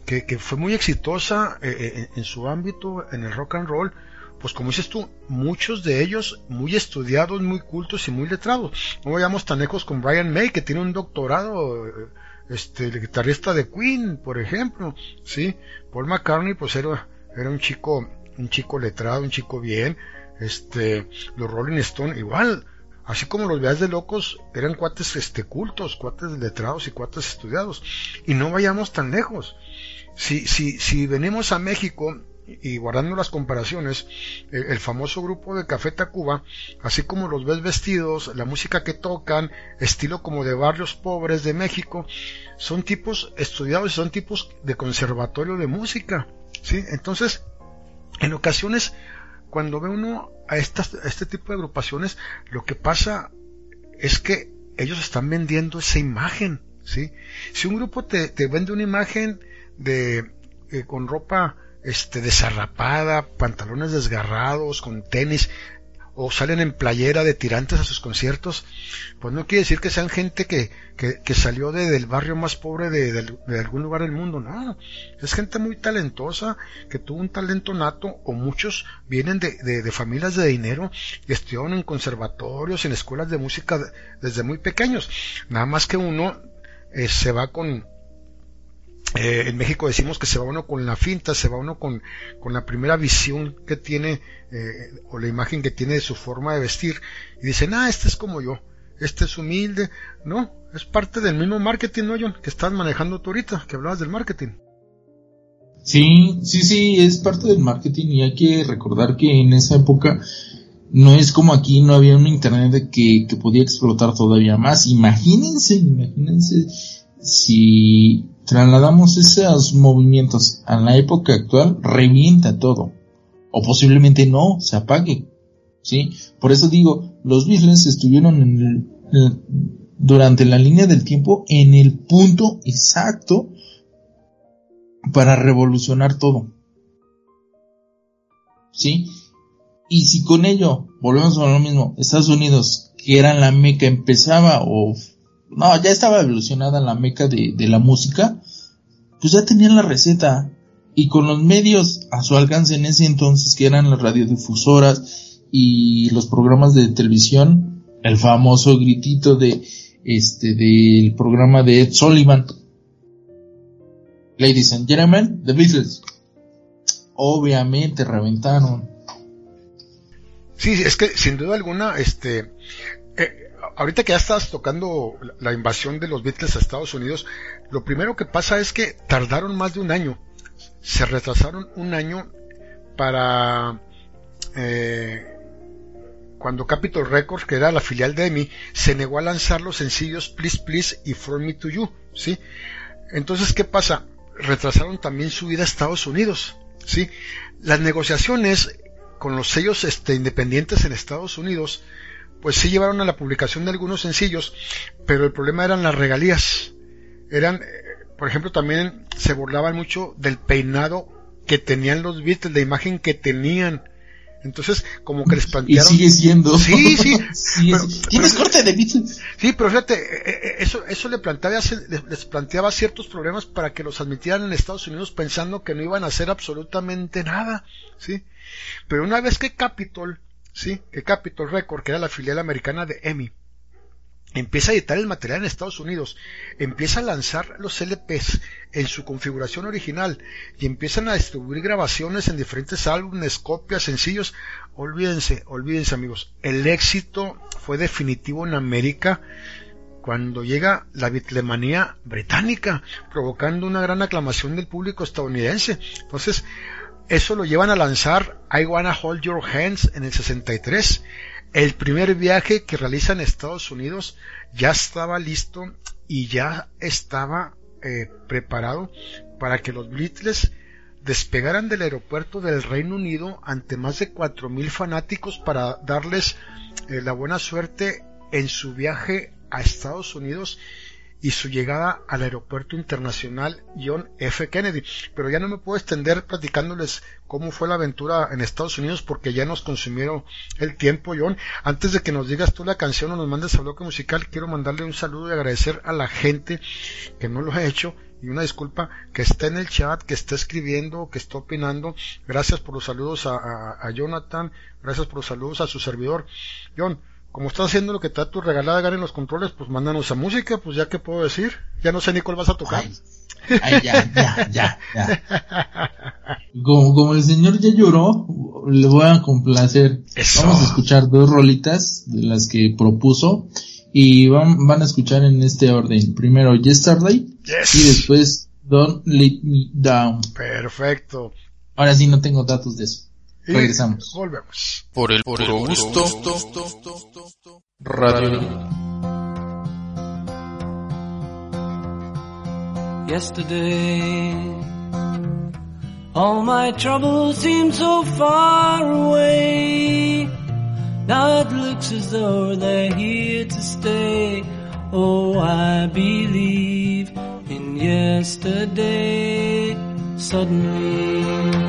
que, fue muy exitosa eh, eh, en su ámbito, en el rock and roll, pues como dices tú, muchos de ellos muy estudiados, muy cultos y muy letrados. No vayamos tan lejos con Brian May, que tiene un doctorado, este, el guitarrista de Queen, por ejemplo, sí. Paul McCartney, pues era, era un chico, un chico letrado, un chico bien. Este, los Rolling Stone, igual, así como los veas de locos, eran cuates, este, cultos, cuates letrados y cuates estudiados. Y no vayamos tan lejos. Si, si, si venimos a México y guardando las comparaciones, eh, el famoso grupo de Café Tacuba, así como los ves vestidos, la música que tocan, estilo como de barrios pobres de México, son tipos estudiados y son tipos de conservatorio de música, ¿sí? Entonces, en ocasiones cuando ve uno a, estas, este tipo de agrupaciones, lo que pasa es que ellos están vendiendo esa imagen, ¿sí? Si un grupo te, te vende una imagen de eh, con ropa este desarrapada, pantalones desgarrados, con tenis, o salen en playera de tirantes a sus conciertos, pues no quiere decir que sean gente que, que, salió de, del barrio más pobre de, de, algún lugar del mundo, no, es gente muy talentosa, que tuvo un talento nato, o muchos vienen de, de familias de dinero y estudiaron en conservatorios, en escuelas de música desde muy pequeños, nada más que uno eh, se va con, eh, en México decimos que se va uno con la finta, se va uno con, la primera visión que tiene eh, o la imagen que tiene de su forma de vestir y dicen, ah, este es como yo, este es humilde. No, es parte del mismo marketing, ¿no, John? Que estás manejando tú ahorita, que hablabas del marketing. Sí, sí, sí, es parte del marketing y hay que recordar que en esa época no es como aquí, no había un internet que, que podía explotar todavía más. Imagínense, imagínense si trasladamos esos movimientos a la época actual, revienta todo. O posiblemente no, se apague. ¿Sí? Por eso digo, los Beatles estuvieron durante la línea del tiempo en el punto exacto para revolucionar todo. ¿Sí? Y si con ello, volvemos a lo mismo, Estados Unidos, que era la meca, empezaba o no, ya estaba evolucionada la meca de, la música, pues ya tenían la receta. Y con los medios a su alcance en ese entonces, que eran las radiodifusoras y los programas de televisión, el famoso gritito de este del programa de Ed Sullivan. Ladies and gentlemen, The Beatles. Obviamente reventaron. Sí, es que sin duda alguna, este, ahorita que ya estás tocando la invasión de los Beatles a Estados Unidos, lo primero que pasa es que tardaron más de un año. Se retrasaron un año para eh, cuando Capitol Records, que era la filial de EMI, se negó a lanzar los sencillos Please Please y For Me to You, ¿sí? Entonces, ¿qué pasa? Retrasaron también su ida a Estados Unidos, ¿sí? Las negociaciones con los sellos este, independientes en Estados Unidos pues sí llevaron a la publicación de algunos sencillos, pero el problema eran las regalías. Eran, eh, por ejemplo, también se burlaban mucho del peinado que tenían los Beatles, la imagen que tenían. Entonces, como que les plantearon. Y sigue siendo. Sí, sí. Tienes corte de Beatles. Sí, pero fíjate, eh, eh, eso, eso le planteaba, les planteaba ciertos problemas para que los admitieran en Estados Unidos pensando que no iban a hacer absolutamente nada, ¿sí? Pero una vez que Capitol ¿sí? que Capitol Record, que era la filial americana de EMI, empieza a editar el material en Estados Unidos, empieza a lanzar los LPs en su configuración original y empiezan a distribuir grabaciones en diferentes álbumes, copias, sencillos. Olvídense, olvídense amigos, el éxito fue definitivo en América cuando llega la bitlemanía británica, provocando una gran aclamación del público estadounidense. Entonces, eso lo llevan a lanzar I Wanna Hold Your Hands en el 63. El primer viaje que realiza en Estados Unidos ya estaba listo y ya estaba eh, preparado para que los Beatles despegaran del aeropuerto del Reino Unido ante más de 4.000 fanáticos para darles eh, la buena suerte en su viaje a Estados Unidos y su llegada al aeropuerto internacional John F. Kennedy. Pero ya no me puedo extender platicándoles cómo fue la aventura en Estados Unidos porque ya nos consumieron el tiempo, John. Antes de que nos digas tú la canción o nos mandes al bloque musical, quiero mandarle un saludo y agradecer a la gente que no lo ha hecho y una disculpa que está en el chat, que está escribiendo, que está opinando. Gracias por los saludos a, a Jonathan, gracias por los saludos a su servidor. John, como estás haciendo lo que te da tu regalada gana en los controles, pues mándanos a música, pues ya que puedo decir, ya no sé ni cuál vas a tocar. Ay, ya, ya, ya, ya. Como, como el señor ya lloró, le voy a complacer. Vamos a escuchar dos rolitas de las que propuso y van, van a escuchar en este orden. Primero Yesterday y después Don't Let Me Down. Perfecto. Ahora sí no tengo datos de eso. Regresamos. Volvemos. Por el puro gusto. Radio. Yesterday, All my troubles seem so far away. Now it looks as though they're here to stay. Oh, I believe in yesterday. Suddenly,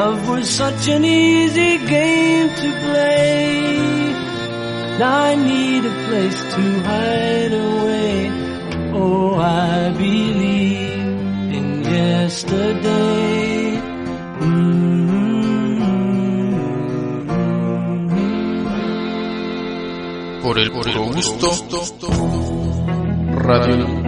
Love was such an easy game to play. Now I need a place to hide away. Oh, I believe in yesterday. Mm-hmm. Por el puro gusto, Radio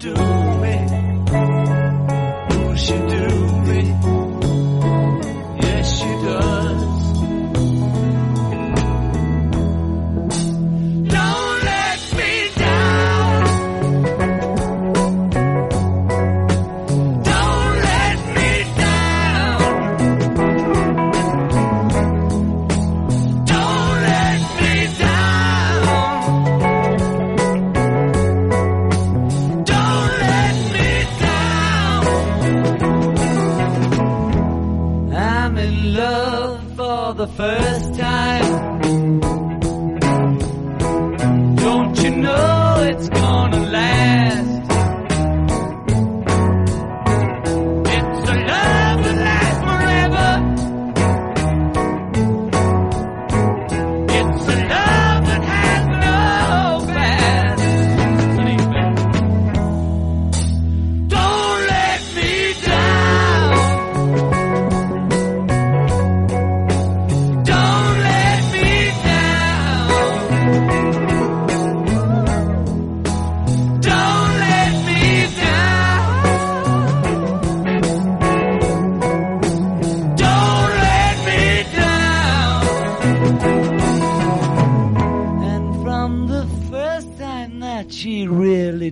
do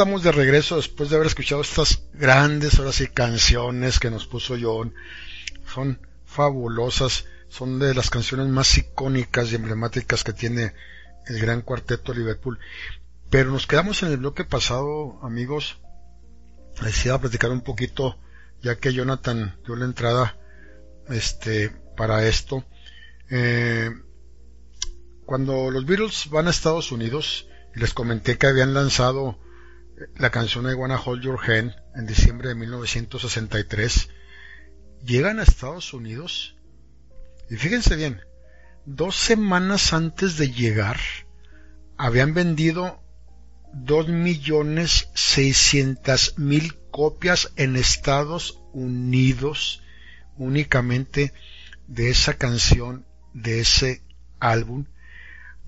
Estamos de regreso después de haber escuchado estas grandes, ahora sí, canciones que nos puso John. Son fabulosas, son de las canciones más icónicas y emblemáticas que tiene el gran cuarteto Liverpool. Pero nos quedamos en el bloque pasado, amigos. Les iba a platicar un poquito, ya que Jonathan dio la entrada este, para esto. Eh, cuando los Beatles van a Estados Unidos, les comenté que habían lanzado la canción I Wanna Hold Your Hand en diciembre de 1963, llegan a Estados Unidos y fíjense bien, dos semanas antes de llegar habían vendido dos millones seiscientas mil copias en Estados Unidos únicamente de esa canción, de ese álbum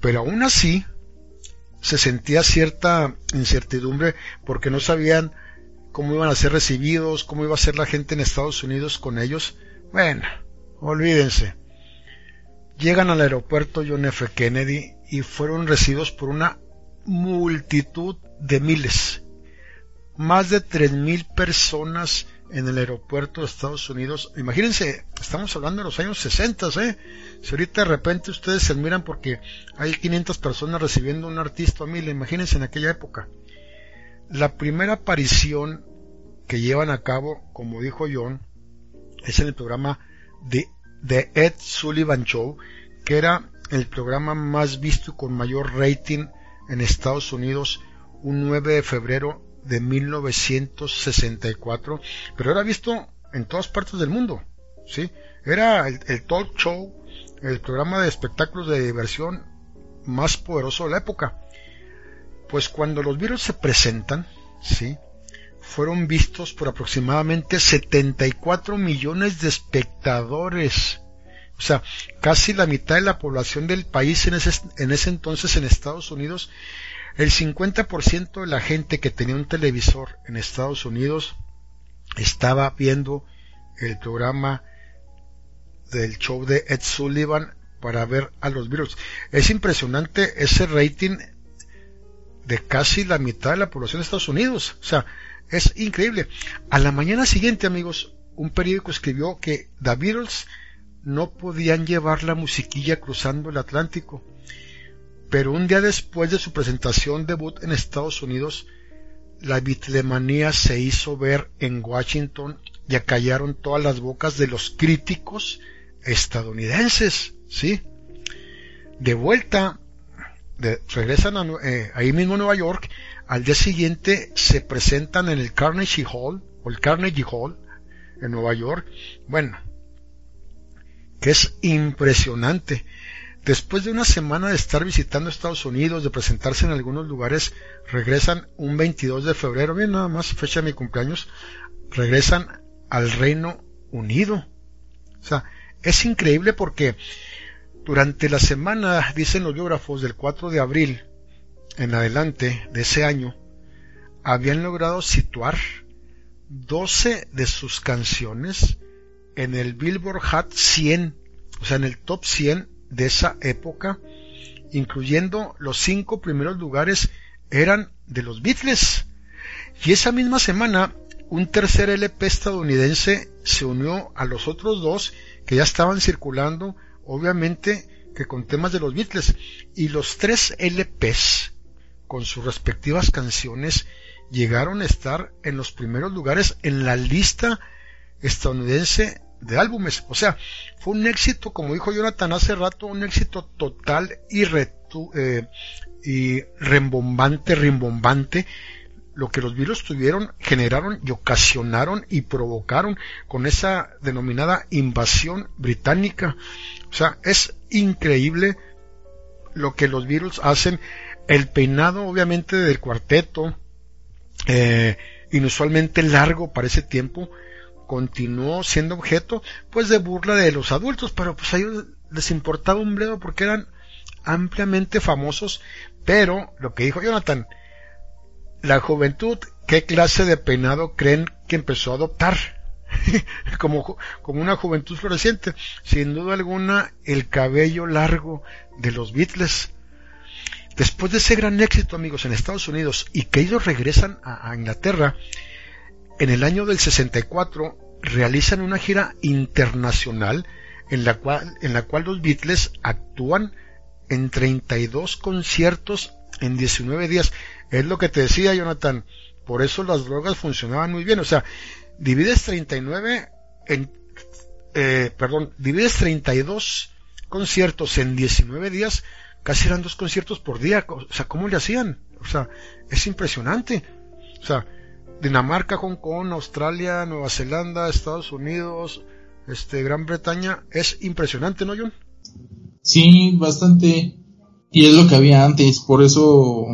pero aún así se sentía cierta incertidumbre porque no sabían cómo iban a ser recibidos, cómo iba a ser la gente en Estados Unidos con ellos. Bueno, olvídense. Llegan al aeropuerto John F. Kennedy y fueron recibidos por una multitud de miles. Más de tres mil personas en el aeropuerto de Estados Unidos. Imagínense, estamos hablando de los años 60, ¿eh? Si ahorita de repente ustedes se miran porque hay 500 personas recibiendo un artista a mil, imagínense en aquella época. La primera aparición que llevan a cabo, como dijo John, es en el programa de, de Ed Sullivan Show, que era el programa más visto y con mayor rating en Estados Unidos un 9 de febrero de 1964, pero era visto en todas partes del mundo, ¿sí? Era el, talk show, el programa de espectáculos de diversión más poderoso de la época. Pues cuando los virus se presentan, ¿sí? Fueron vistos por aproximadamente 74 millones de espectadores. O sea, casi la mitad de la población del país en ese, en ese entonces en Estados Unidos el 50% de la gente que tenía un televisor en Estados Unidos estaba viendo el programa del show de Ed Sullivan para ver a los Beatles. Es impresionante ese rating de casi la mitad de la población de Estados Unidos. O sea, es increíble. A la mañana siguiente, amigos, un periódico escribió que The Beatles no podían llevar la musiquilla cruzando el Atlántico pero un día después de su presentación debut en Estados Unidos, la bitlemanía se hizo ver en Washington y acallaron todas las bocas de los críticos estadounidenses, ¿sí? De vuelta, regresan eh, ahí mismo a Nueva York, al día siguiente se presentan en el Carnegie Hall, o el Carnegie Hall, en Nueva York, bueno, que es impresionante. Después de una semana de estar visitando Estados Unidos, de presentarse en algunos lugares, regresan un 22 de febrero, bien nada más, fecha de mi cumpleaños, regresan al Reino Unido. O sea, es increíble porque durante la semana, dicen los biógrafos, del 4 de abril en adelante de ese año, habían logrado situar 12 de sus canciones en el Billboard Hot 100, o sea, en el top 100 de esa época, incluyendo los cinco primeros lugares, eran de los Beatles. Y esa misma semana, un tercer LP estadounidense se unió a los otros dos que ya estaban circulando, obviamente que con temas de los Beatles. Y los tres LPs, con sus respectivas canciones, llegaron a estar en los primeros lugares en la lista estadounidense de álbumes. O sea, fue un éxito, como dijo Jonathan hace rato, un éxito total y, eh, y rembombante, rimbombante, lo que los virus tuvieron, generaron y ocasionaron y provocaron con esa denominada invasión británica. O sea, es increíble lo que los virus hacen. El peinado, obviamente, del cuarteto, eh, inusualmente largo para ese tiempo, continuó siendo objeto pues de burla de los adultos, pero pues a ellos les importaba un bledo porque eran ampliamente famosos, pero lo que dijo Jonathan, la juventud, ¿qué clase de peinado creen que empezó a adoptar? como, como una juventud floreciente. Sin duda alguna, el cabello largo de los Beatles. después de ese gran éxito, amigos, en Estados Unidos y que ellos regresan a, a Inglaterra, en el año del 64 realizan una gira internacional en la cual, en la cual los Beatles actúan en 32 conciertos en 19 días. Es lo que te decía Jonathan, por eso las drogas funcionaban muy bien. O sea, divides 39 en, eh, perdón, divides 32 conciertos en 19 días, casi eran dos conciertos por día. O sea, ¿cómo le hacían? O sea, es impresionante. O sea, Dinamarca, Hong Kong, Australia, Nueva Zelanda, Estados Unidos, este, Gran Bretaña, es impresionante, ¿no, John? Sí, bastante. Y es lo que había antes, por eso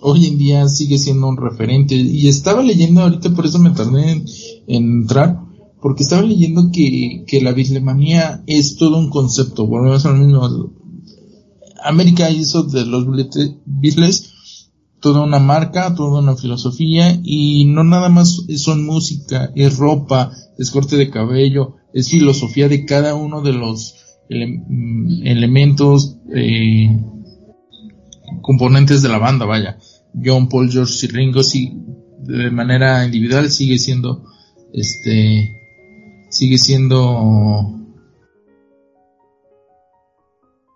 hoy en día sigue siendo un referente. Y estaba leyendo ahorita, por eso me tardé en, entrar, porque estaba leyendo que, que la bislemanía es todo un concepto. Volvemos al mismo. América hizo de los Beatles toda una marca, toda una filosofía y no nada más son música, es ropa, es corte de cabello, es filosofía de cada uno de los mm, elementos eh, componentes de la banda, vaya. John Paul George y Ringo sí, de manera individual sigue siendo este sigue siendo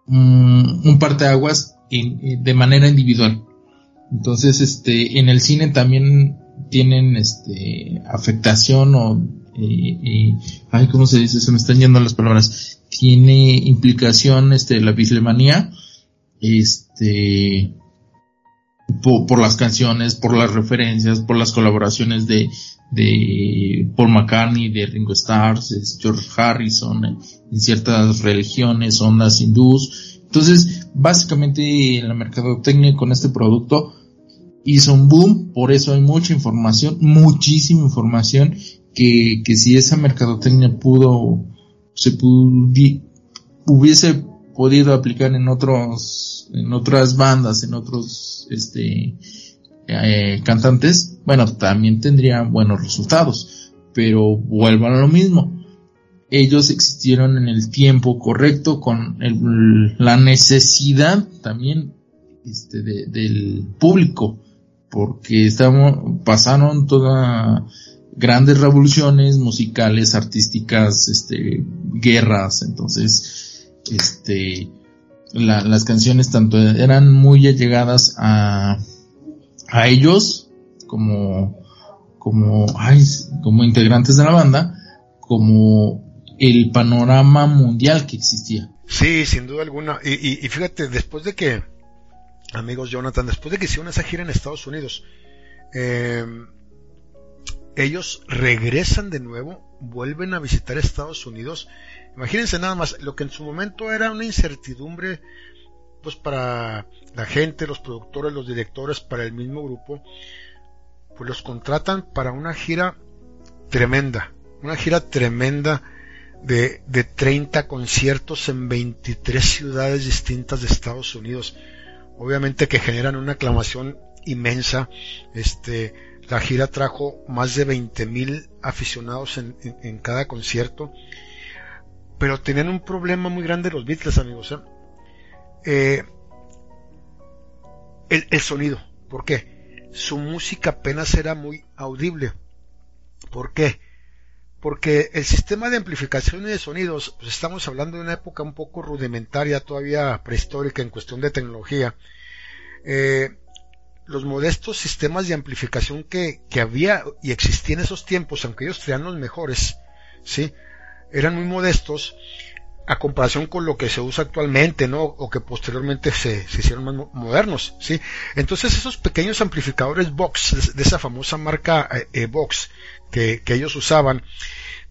un, un parteaguas de manera individual. Entonces, este, en el cine también tienen este afectación o eh, eh, ay, ¿cómo se dice? Se me están yendo las palabras. Tiene implicación este la bislemanía este por, las canciones, por las referencias, por las colaboraciones de, de Paul McCartney, de Ringo Starr, George Harrison, en ciertas religiones, ondas hindús. Entonces, básicamente la mercadotecnia con este producto hizo un boom, por eso hay mucha información, muchísima información, que, que si esa mercadotecnia pudo, se pudo, hubiese podido aplicar en otros, en otras bandas, en otros, este, eh, cantantes, bueno, también tendrían buenos resultados. Pero vuelvan a lo mismo. Ellos existieron en el tiempo correcto, con la necesidad también este, del público, porque estamos, pasaron todas grandes revoluciones musicales, artísticas, este, guerras, entonces, este, las canciones tanto eran muy allegadas a, a ellos como, como, como integrantes de la banda, como el panorama mundial que existía. Sí, sin duda alguna. Y, y, fíjate, después de que, amigos Jonathan, después de que hicieron esa gira en Estados Unidos, eh, ellos regresan de nuevo, vuelven a visitar Estados Unidos Imagínense nada más, lo que en su momento era una incertidumbre pues para la gente, los productores, los directores, para el mismo grupo, pues los contratan para una gira tremenda, una gira tremenda de, de 30 conciertos en 23 ciudades distintas de Estados Unidos. Obviamente que generan una aclamación inmensa. Este, la gira trajo más de 20.000 aficionados en, en cada concierto pero tenían un problema muy grande los Beatles, amigos. ¿eh? Eh, el, el, sonido. ¿Por qué? Su música apenas era muy audible. ¿Por qué? Porque el sistema de amplificación y de sonidos, pues estamos hablando de una época un poco rudimentaria, todavía prehistórica en cuestión de tecnología. Eh, los modestos sistemas de amplificación que, que había y existían en esos tiempos, aunque ellos traían los mejores, ¿sí? eran muy modestos a comparación con lo que se usa actualmente, ¿no? O que posteriormente se, se hicieron más modernos, ¿sí? Entonces esos pequeños amplificadores Vox, de, esa famosa marca eh, Vox que, ellos usaban,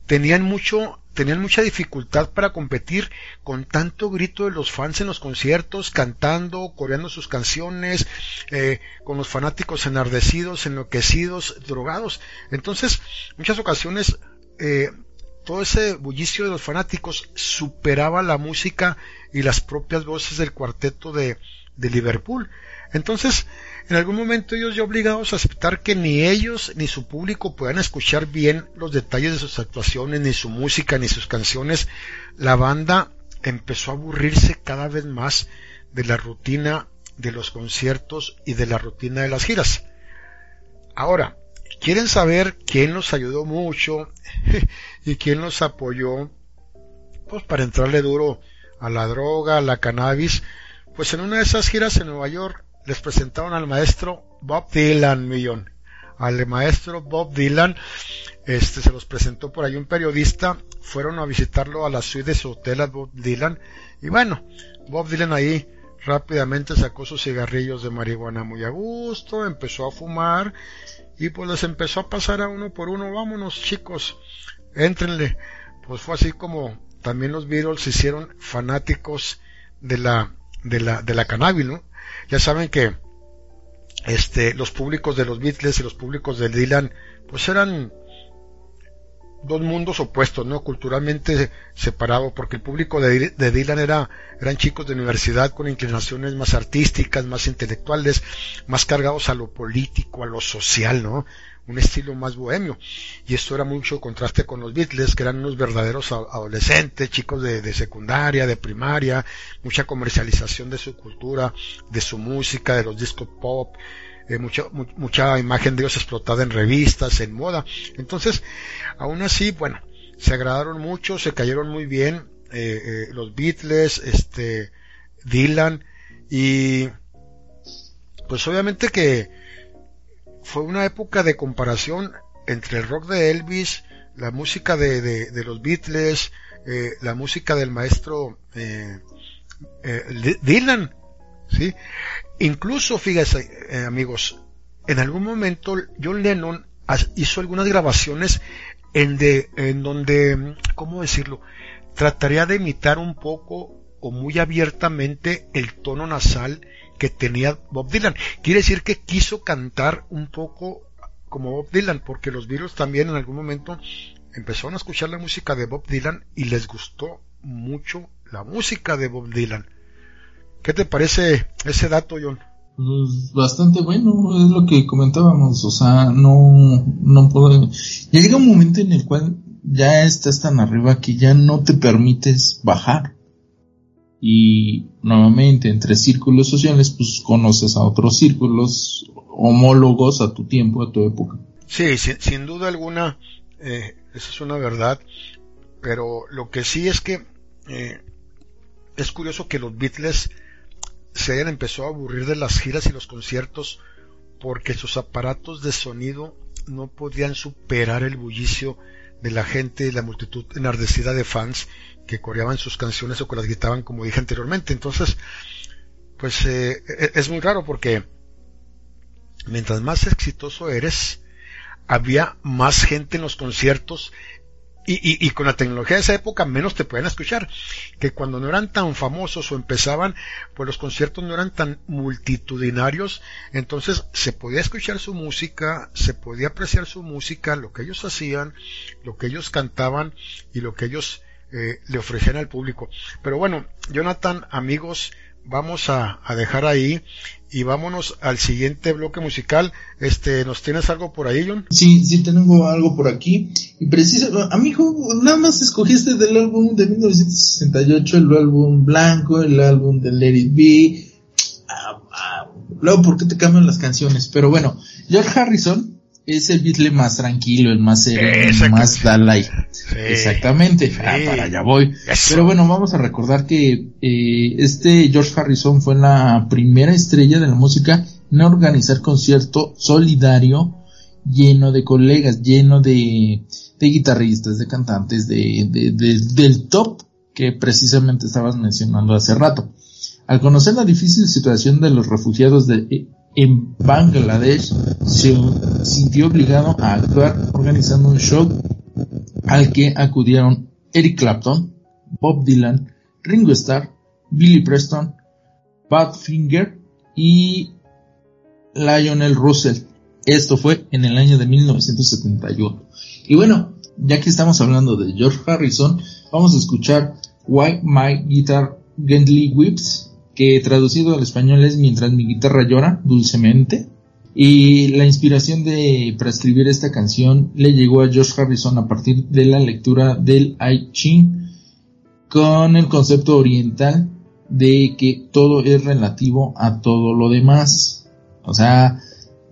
tenían mucho, tenían mucha dificultad para competir con tanto grito de los fans en los conciertos, cantando, coreando sus canciones, eh, con los fanáticos enardecidos, enloquecidos, drogados. Entonces, muchas ocasiones, eh, todo ese bullicio de los fanáticos superaba la música y las propias voces del cuarteto de, de Liverpool. Entonces, en algún momento ellos ya obligados a aceptar que ni ellos ni su público puedan escuchar bien los detalles de sus actuaciones, ni su música, ni sus canciones, la banda empezó a aburrirse cada vez más de la rutina de los conciertos y de la rutina de las giras. Ahora, ¿quieren saber quién nos ayudó mucho y quién nos apoyó? Pues para entrarle duro a la droga, a la cannabis, pues en una de esas giras en Nueva York les presentaron al maestro Bob Dylan, millón. Al maestro Bob Dylan, este se los presentó por ahí un periodista, fueron a visitarlo a la suite de su hotel a Bob Dylan, y bueno, Bob Dylan ahí rápidamente sacó sus cigarrillos de marihuana muy a gusto, empezó a fumar, y pues les empezó a pasar a uno por uno, vámonos chicos, éntrenle. Pues fue así como también los Beatles se hicieron fanáticos de la, de la, de la cannabis, ¿no? Ya saben que este, los públicos de los Beatles y los públicos de Dylan, pues eran dos mundos opuestos, ¿no? Culturalmente separados, porque el público de, Dylan era, eran chicos de universidad con inclinaciones más artísticas, más intelectuales, más cargados a lo político, a lo social, ¿no? Un estilo más bohemio. Y esto era mucho contraste con los Beatles, que eran unos verdaderos adolescentes, chicos de, secundaria, de primaria, mucha comercialización de su cultura, de su música, de los discos pop, eh, mucha, mucha imagen de ellos explotada en revistas, en moda. Entonces, aún así, bueno, se agradaron mucho, se cayeron muy bien eh, eh, los Beatles, este, Dylan, y pues obviamente que fue una época de comparación entre el rock de Elvis, la música de, de, los Beatles, eh, la música del maestro eh, eh, Dylan, ¿sí? Incluso, fíjense, amigos, en algún momento John Lennon hizo algunas grabaciones en, de, en donde, ¿cómo decirlo? Trataría de imitar un poco o muy abiertamente el tono nasal que tenía Bob Dylan. Quiere decir que quiso cantar un poco como Bob Dylan, porque los Beatles también en algún momento empezaron a escuchar la música de Bob Dylan y les gustó mucho la música de Bob Dylan. ¿Qué te parece ese dato, John? Pues bastante bueno, es lo que comentábamos, o sea, no, no puedo... Ya llega un momento en el cual ya estás tan arriba que ya no te permites bajar y nuevamente entre círculos sociales pues conoces a otros círculos homólogos a tu tiempo, a tu época. Sí, sin, duda alguna, eh, esa es una verdad, pero lo que sí es que eh, es curioso que los Beatles se hayan empezado a aburrir de las giras y los conciertos porque sus aparatos de sonido no podían superar el bullicio de la gente y la multitud enardecida de fans que coreaban sus canciones o que las gritaban como dije anteriormente. Entonces, pues eh, e-, es muy raro porque mientras más exitoso eres, había más gente en los conciertos y, y, con la tecnología de esa época menos te pueden escuchar. Que cuando no eran tan famosos o empezaban, pues los conciertos no eran tan multitudinarios, entonces se podía escuchar su música, se podía apreciar su música, lo que ellos hacían, lo que ellos cantaban y lo que ellos eh, le ofrecían al público. Pero bueno, Jonathan, amigos, vamos a, dejar ahí y vámonos al siguiente bloque musical. Este, ¿nos tienes algo por ahí, John? Sí, sí tengo algo por aquí. Y preciso, amigo, nada más escogiste del álbum de 1968, el álbum blanco, el álbum de Let It Be. Ah, ah, luego, ¿por qué te cambian las canciones? Pero bueno, George Harrison es el Beatle más tranquilo, el más sereno, el más Dalai. Exactamente, ah, para allá voy. Pero bueno, vamos a recordar que eh, este George Harrison fue la primera estrella de la música en organizar concierto solidario lleno de colegas, lleno de, de guitarristas, de cantantes, de, de, del top que precisamente estabas mencionando hace rato. Al conocer la difícil situación de los refugiados de en Bangladesh se sintió obligado a actuar organizando un show al que acudieron Eric Clapton, Bob Dylan, Ringo Starr, Billy Preston, Badfinger y Lionel Russell. Esto fue en el año de 1971. Y bueno, ya que estamos hablando de George Harrison, vamos a escuchar Why My Guitar Gently Whips que traducido al español es Mientras mi guitarra llora dulcemente. Y la inspiración de, para escribir esta canción le llegó a George Harrison a partir de la lectura del I Ching con el concepto oriental de que todo es relativo a todo lo demás. O sea,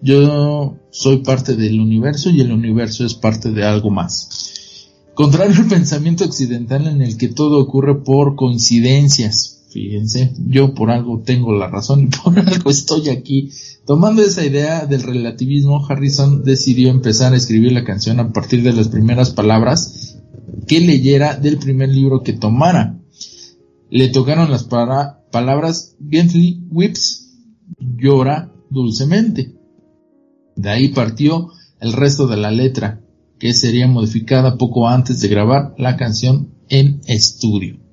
yo soy parte del universo y el universo es parte de algo más. Contrario al pensamiento occidental en el que todo ocurre por coincidencias. Fíjense, yo por algo tengo la razón y por algo estoy aquí. Tomando esa idea del relativismo, Harrison decidió empezar a escribir la canción a partir de las primeras palabras que leyera del primer libro que tomara. Le tocaron las palabras gently whips, llora dulcemente. De ahí partió el resto de la letra, que sería modificada poco antes de grabar la canción en estudio.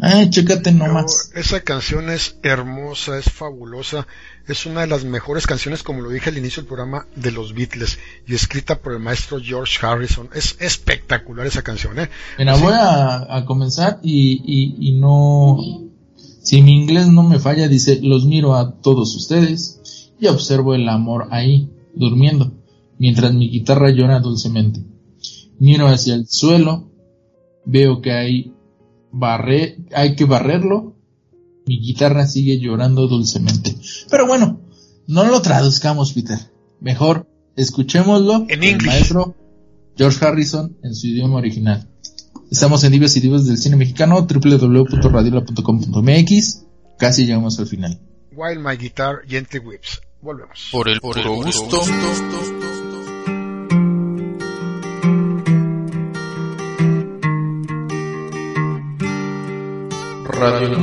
Ah, chécate nomás. esa canción es hermosa, es fabulosa, es una de las mejores canciones, como lo dije al inicio del programa, de los Beatles y escrita por el maestro George Harrison. Es espectacular esa canción, ¿eh? Mira, voy a, comenzar y, y, y no, si mi inglés no me falla, dice, los miro a todos ustedes y observo el amor ahí, durmiendo, mientras mi guitarra llora dulcemente. Miro hacia el suelo, veo que hay barre, hay que barrerlo. Mi guitarra sigue llorando dulcemente. Pero bueno, no lo traduzcamos, Peter. Mejor escuchémoslo en el maestro George Harrison en su idioma original. Estamos en Divas y Divas del Cine Mexicano, www.radiola.com.mx. Casi llegamos al final. While My Guitar Gently Whips. Volvemos. Por el gusto. Radio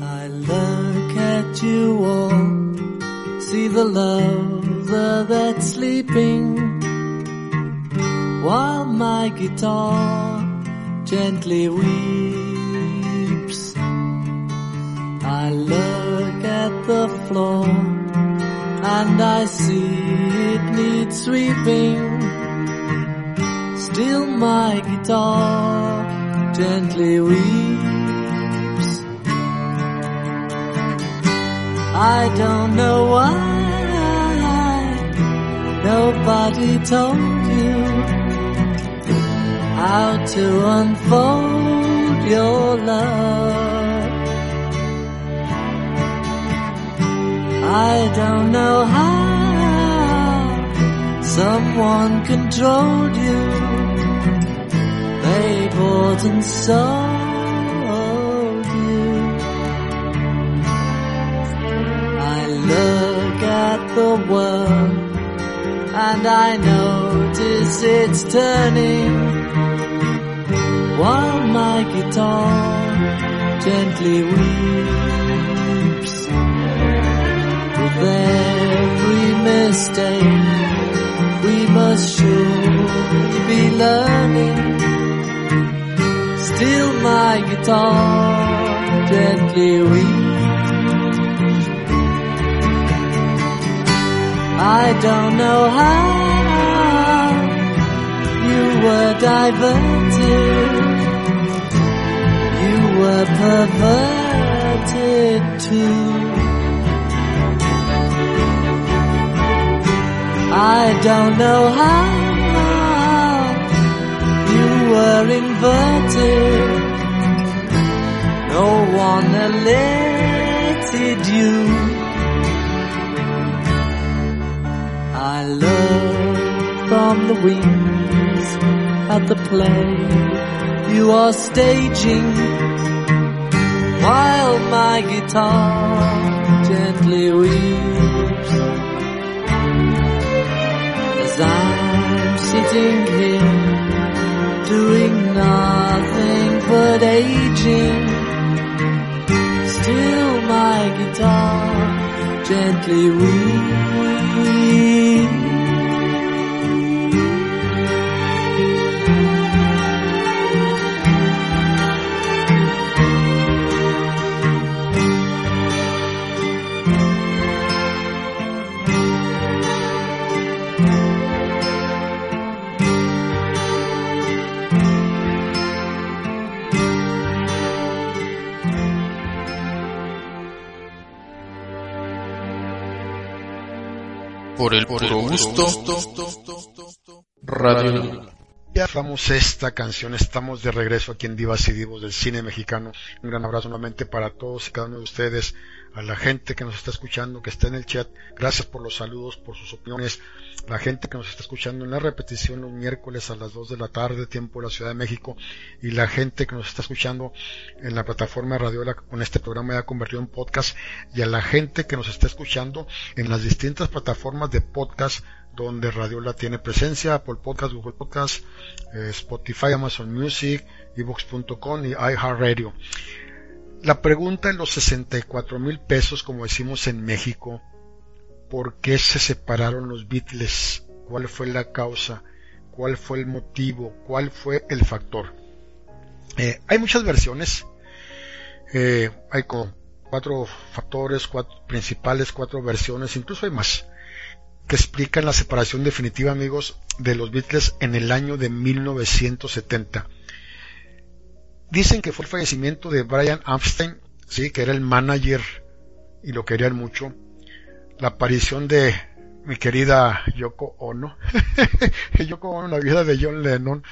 I look at you all, see the lover that's sleeping, while my guitar gently weeps. I look at the floor and I see it needs sweeping. Still my guitar gently weeps. I don't know why nobody told you how to unfold your love. I don't know how someone controlled you bought and sold you. I look at the world and I notice it's turning while my guitar gently weeps with every mistake we must surely be learning Still my guitar gently weeps. I don't know how you were diverted. You were perverted too. I don't know how were inverted. No one elected you. I look from the wings at the play you are staging while my guitar gently weeps as I'm sitting here doing nothing but aging. Still my guitar gently weeps. Gusto. Radio Ya damos esta canción, estamos de regreso aquí en Divas y Divos del cine mexicano. Un gran abrazo nuevamente para todos y cada uno de ustedes, a la gente que nos está escuchando, que está en el chat. Gracias por los saludos, por sus opiniones. La gente que nos está escuchando en la repetición los miércoles a las 2 de la tarde, tiempo de la Ciudad de México. Y la gente que nos está escuchando en la plataforma Radiola con este programa ya convertido en podcast. Y a la gente que nos está escuchando en las distintas plataformas de podcast donde Radiola tiene presencia, Apple Podcast, Google Podcast, eh, Spotify, Amazon Music, Evox.com y iHeartRadio. La pregunta de los 64 mil pesos, como decimos en México, ¿por qué se separaron los Beatles? ¿Cuál fue la causa? ¿Cuál fue el motivo? ¿Cuál fue el factor? Eh, hay muchas versiones. Eh, hay como cuatro factores, cuatro principales, cuatro versiones, incluso hay más que explican la separación definitiva, amigos, de los Beatles en el año de 1970. Dicen que fue el fallecimiento de Brian Epstein, sí, que era el manager y lo querían mucho. La aparición de mi querida Yoko Ono, Yoko Ono, la vida de John Lennon,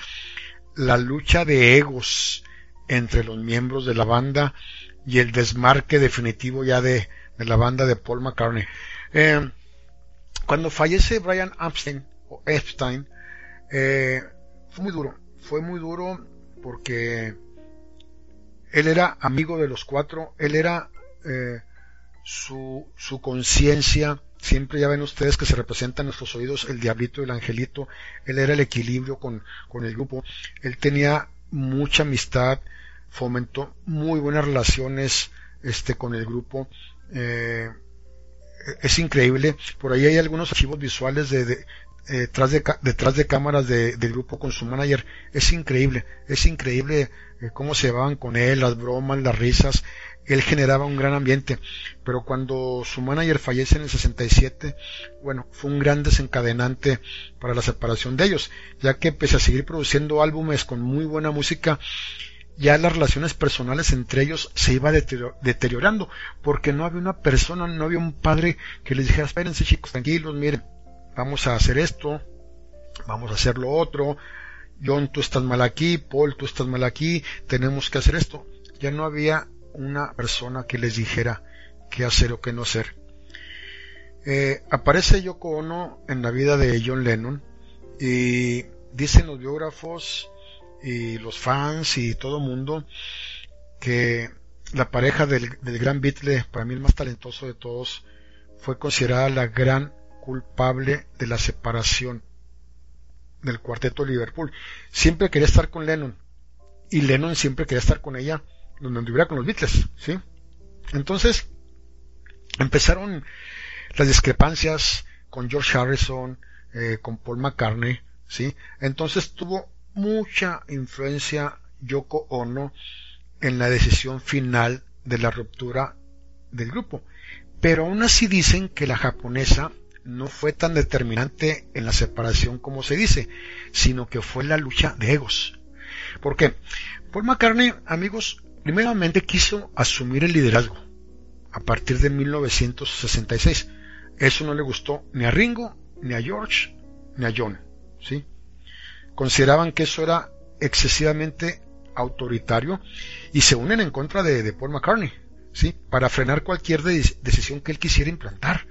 la lucha de egos entre los miembros de la banda y el desmarque definitivo ya de, la banda de Paul McCartney. Eh, cuando fallece Brian Epstein, o Epstein, eh, fue muy duro. Fue muy duro porque él era amigo de los cuatro, él era eh, su, su conciencia, siempre ya ven ustedes que se representa en nuestros oídos el diablito y el angelito, él era el equilibrio con, con el grupo, él tenía mucha amistad, fomentó muy buenas relaciones este, con el grupo, eh, es increíble. Por ahí hay algunos archivos visuales de eh, detrás, de, detrás de cámaras de, del grupo con su manager. Es increíble, es increíble eh, cómo se van con él, las bromas, las risas. Él generaba un gran ambiente, pero cuando su manager fallece en el 67, bueno, fue un gran desencadenante para la separación de ellos, ya que pese a seguir produciendo álbumes con muy buena música, ya las relaciones personales entre ellos se iba deteriorando, porque no había una persona, no había un padre que les dijera, espérense chicos, tranquilos, miren, vamos a hacer esto, vamos a hacer lo otro, John, tú estás mal aquí, Paul, tú estás mal aquí, tenemos que hacer esto. Ya no había una persona que les dijera qué hacer o qué no hacer. Eh, aparece Yoko Ono en la vida de John Lennon y dicen los biógrafos y los fans y todo mundo que la pareja del, gran Beatle, para mí el más talentoso de todos, fue considerada la gran culpable de la separación del cuarteto de Liverpool. Siempre quería estar con Lennon y Lennon siempre quería estar con ella donde estuviera con los Beatles, ¿sí? Entonces empezaron las discrepancias con George Harrison, eh, con Paul McCartney, ¿sí? Entonces tuvo mucha influencia Yoko Ono en la decisión final de la ruptura del grupo. Pero aún así dicen que la japonesa no fue tan determinante en la separación como se dice, sino que fue la lucha de egos. ¿Por qué? Paul McCartney, amigos, primeramente quiso asumir el liderazgo a partir de 1966. Eso no le gustó ni a Ringo, ni a George, ni a John. ¿sí? consideraban que eso era excesivamente autoritario y se unen en contra de, Paul McCartney, ¿sí? Para frenar cualquier decisión que él quisiera implantar,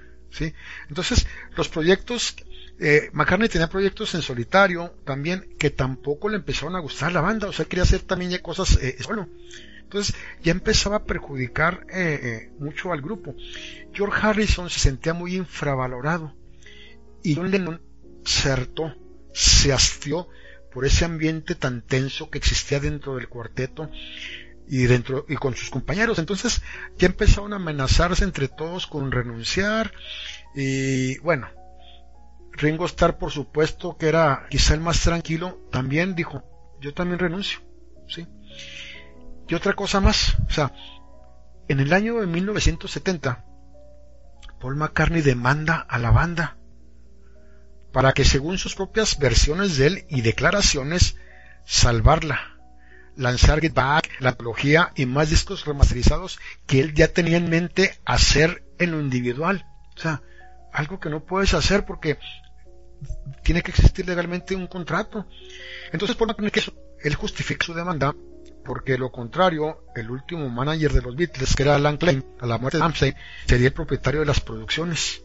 Entonces, los proyectos, eh, McCartney tenía proyectos en solitario también que tampoco le empezaron a gustar la banda, o sea, quería hacer también ya cosas eh, solo. Entonces, ya empezaba a perjudicar eh, mucho al grupo. George Harrison se sentía muy infravalorado y John Lennon se hartó se hastió por ese ambiente tan tenso que existía dentro del cuarteto y dentro y con sus compañeros. Entonces ya empezaron a amenazarse entre todos con renunciar y bueno, Ringo Starr por supuesto que era quizá el más tranquilo, también dijo, yo también renuncio, ¿sí? Y otra cosa más, o sea, en el año de 1970 Paul McCartney demanda a la banda para que según sus propias versiones de él y declaraciones, salvarla, lanzar Get Back, la apología y más discos remasterizados que él ya tenía en mente hacer en lo individual. O sea, algo que no puedes hacer porque tiene que existir legalmente un contrato. Entonces, por que él justifica su demanda, porque lo contrario, el último manager de los Beatles, que era Alan Klein, a la muerte de Ramsey, sería el propietario de las producciones.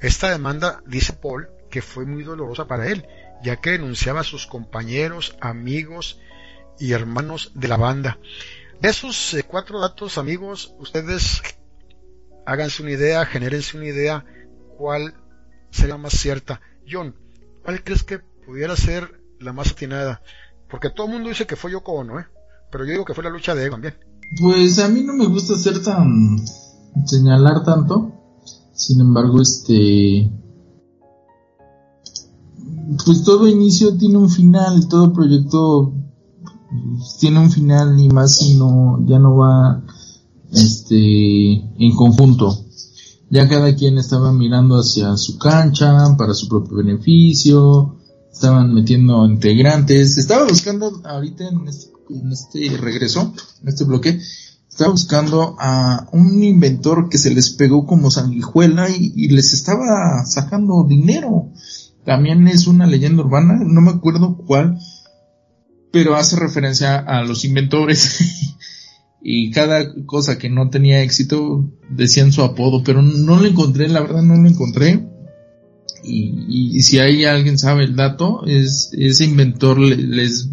Esta demanda, dice Paul, que fue muy dolorosa para él, ya que denunciaba a sus compañeros, amigos y hermanos de la banda. De esos eh, cuatro datos, amigos, ustedes háganse una idea, genérense una idea cuál sería más cierta. John, ¿cuál crees que pudiera ser la más atinada? Porque todo el mundo dice que fue Yoko Ono, ¿eh? Pero yo digo que fue la lucha de ego también. Pues a mí no me gusta ser tan... señalar tanto. Sin embargo, este... Pues todo inicio tiene un final, todo proyecto tiene un final y más si no, ya no va, este, en conjunto. Ya cada quien estaba mirando hacia su cancha para su propio beneficio, estaban metiendo integrantes, estaba buscando ahorita en este, en este regreso, en este bloque, estaba buscando a un inventor que se les pegó como sanguijuela y, y, les estaba sacando dinero. También es una leyenda urbana, no me acuerdo cuál, pero hace referencia a los inventores y cada cosa que no tenía éxito decían su apodo, pero no lo encontré, la verdad no lo encontré. Y, si hay alguien sabe el dato, es ese inventor les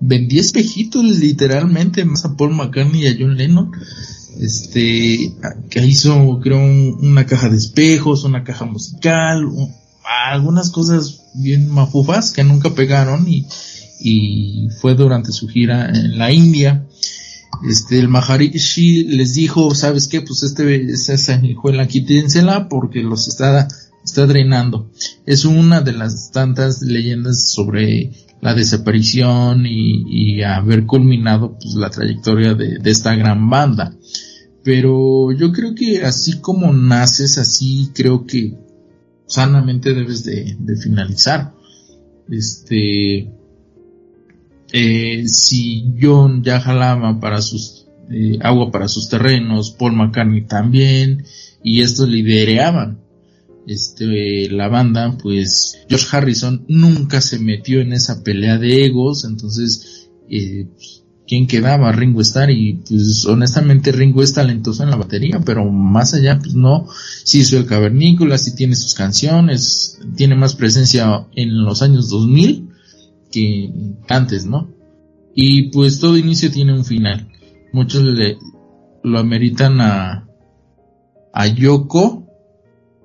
vendía espejitos literalmente más a Paul McCartney y a John Lennon. Este, que hizo, creo, una caja de espejos, una caja musical, algunas cosas bien mafufas que nunca pegaron y, y fue durante su gira en la India este, el Maharishi les dijo, ¿sabes qué? Pues este, esa sanguijuela quítensela porque los está, está drenando. Es una de las tantas leyendas sobre la desaparición y, haber culminado pues, la trayectoria de, esta gran banda. Pero yo creo que así como naces, así creo que sanamente debes de, de finalizar. Este, eh, si John ya jalaba para sus eh, agua para sus terrenos, Paul McCartney también, y estos lidereaban. Este la banda, pues George Harrison nunca se metió en esa pelea de egos, entonces eh, pues, quién quedaba Ringo Starr y pues honestamente Ringo es talentoso en la batería, pero más allá pues no, si hizo el cavernícola, si tiene sus canciones, tiene más presencia en los años 2000 que antes, ¿no? Y pues todo inicio tiene un final. Muchos le, lo ameritan a, a Yoko,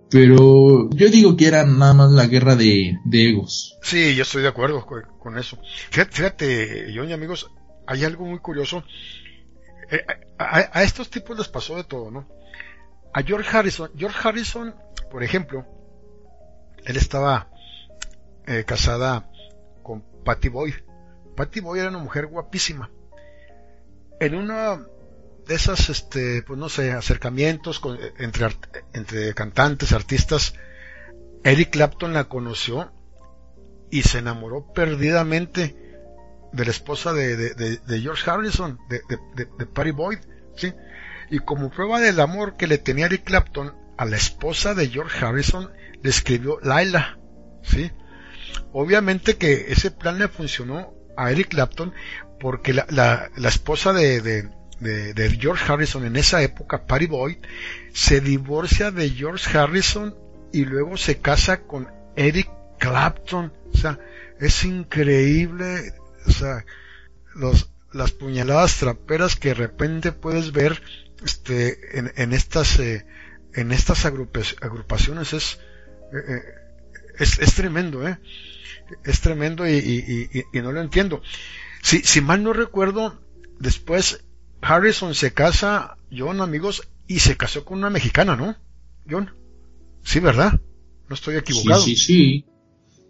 pero yo digo que era nada más la guerra de, de egos. Sí, yo estoy de acuerdo con, eso. Fíjate, yo y amigos, hay algo muy curioso. Eh, a, estos tipos les pasó de todo, ¿no? A George Harrison, George Harrison, por ejemplo, él estaba eh, casada Patty Boyd. Patty Boyd era una mujer guapísima. En una de esas, este, pues no sé, acercamientos entre, entre cantantes, artistas, Eric Clapton la conoció y se enamoró perdidamente de la esposa de, de, de George Harrison, de, de, Patty Boyd, ¿sí? Y como prueba del amor que le tenía Eric Clapton a la esposa de George Harrison, le escribió Laila, ¿sí? Obviamente que ese plan le funcionó a Eric Clapton porque la, la, esposa de, de, de, de, George Harrison en esa época, Patty Boyd, se divorcia de George Harrison y luego se casa con Eric Clapton. O sea, es increíble, o sea, los, las puñaladas traperas que de repente puedes ver este, en, en estas, eh, en estas agrupaciones es, eh, eh, es, es tremendo, ¿eh? Es tremendo y, y, y, no lo entiendo. Si, si mal no recuerdo, después Harrison se casa, John, amigos, y se casó con una mexicana, ¿no? John. Sí, ¿verdad? No estoy equivocado. Sí, sí, sí.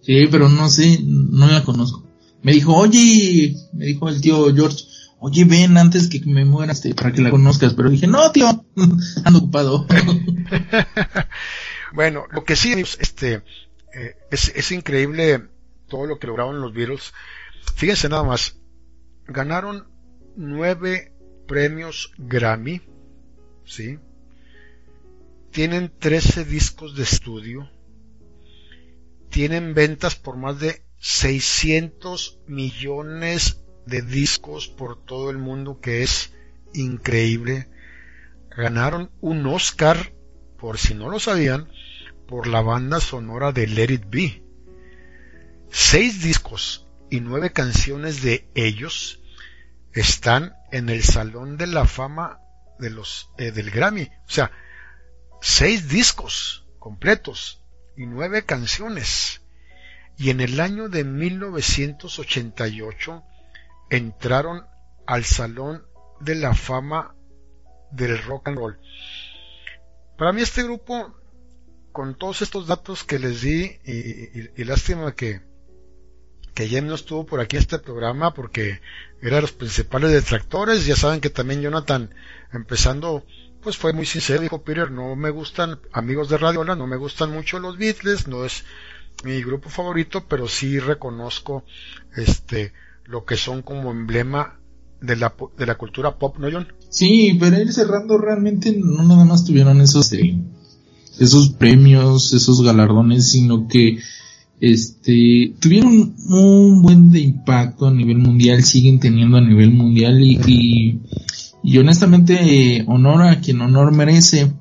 Sí, pero no sé, no la conozco. Me dijo, oye, me dijo el tío George, oye, ven antes que me muera este, para que la conozcas. Pero dije, no, tío, ando ocupado. bueno, lo que sí, este, eh, es, es increíble todo lo que lograron los Beatles. Fíjense nada más, ganaron nueve premios Grammy, ¿sí? Tienen 13 discos de estudio, tienen ventas por más de 600 millones de discos por todo el mundo, que es increíble. Ganaron un Oscar, por si no lo sabían, por la banda sonora de Let It Be. Seis discos y nueve canciones de ellos están en el Salón de la Fama de los, eh, del Grammy. O sea, seis discos completos y nueve canciones. Y en el año de 1988 entraron al Salón de la Fama del Rock and Roll. Para mí este grupo, con todos estos datos que les di, y, lástima que, que no estuvo por aquí en este programa porque era de los principales detractores, ya saben que también Jonathan, empezando pues fue muy sincero, dijo Peter, no me gustan, amigos de Radiola, no me gustan mucho los Beatles, no es mi grupo favorito, pero sí reconozco este lo que son como emblema de la, de la cultura pop, ¿no, John? Sí, pero ir cerrando realmente no nada más tuvieron esos, esos premios, esos galardones, sino que este tuvieron un buen de impacto a nivel mundial, siguen teniendo a nivel mundial y y honestamente, honor a quien honor merece.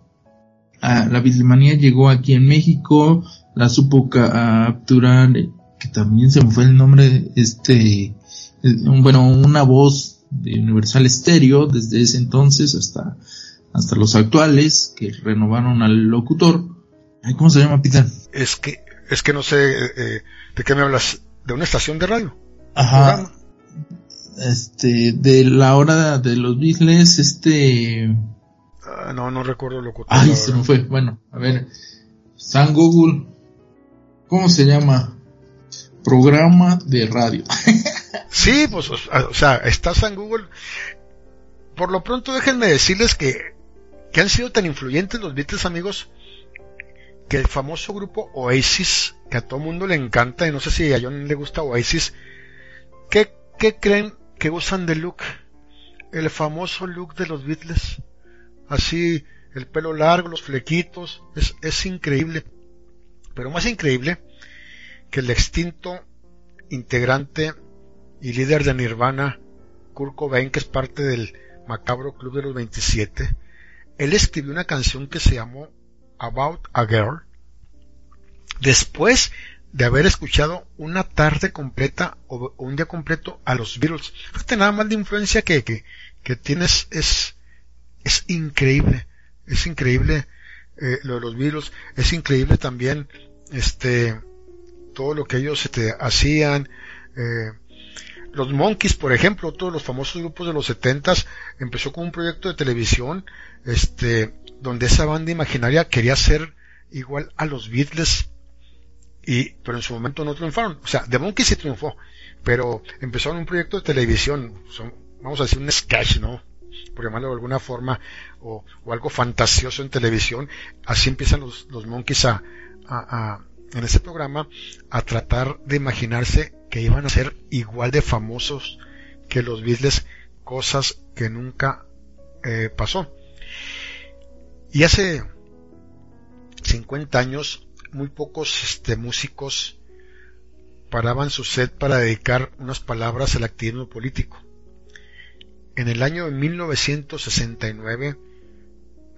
a la Bislemanía llegó aquí en México, la supo capturar, que también se me fue el nombre, este, bueno, una voz de Universal Stereo desde ese entonces hasta, hasta los actuales, que renovaron al locutor. ¿Cómo se llama, Peter? Es que, es que no sé, eh, ¿de qué me hablas? ¿De una estación de radio? Ajá este, de la hora de los Beatles, este... Ah, no, no recuerdo lo que... Ay, se me fue. Bueno, a ver. San Google. ¿Cómo se llama? Programa de radio. sí, pues, o sea, está San Google. Por lo pronto déjenme decirles que, que han sido tan influyentes los Beatles, amigos, que el famoso grupo Oasis, que a todo mundo le encanta, y no sé si a John le gusta Oasis, ¿qué, qué creen que usan de look, el famoso look de los Beatles, así el pelo largo, los flequitos, es, es increíble, pero más increíble que el extinto integrante y líder de Nirvana, Kurt Cobain, que es parte del macabro Club de los 27, él escribió una canción que se llamó About a Girl, después de haber escuchado una tarde completa o un día completo a los Beatles. Fíjate nada más de influencia que, que, que tienes es, es increíble. Es increíble eh, lo de los Beatles. Es increíble también este todo lo que ellos este, hacían. Eh, los Monkeys, por ejemplo, todos los famosos grupos de los setentas, empezó con un proyecto de televisión, este, donde esa banda imaginaria quería ser igual a los Beatles y, pero en su momento no triunfaron. O sea, The Monkey sí triunfó, pero empezaron un proyecto de televisión, son, vamos a decir un sketch, ¿no? Por llamarlo de alguna forma, o, o algo fantasioso en televisión. Así empiezan los, los Monkeys a, a, a, en ese programa, a tratar de imaginarse que iban a ser igual de famosos que los Beatles, cosas que nunca eh, pasó. Y hace 50 años muy pocos este, músicos paraban su set para dedicar unas palabras al activismo político. En el año de 1969,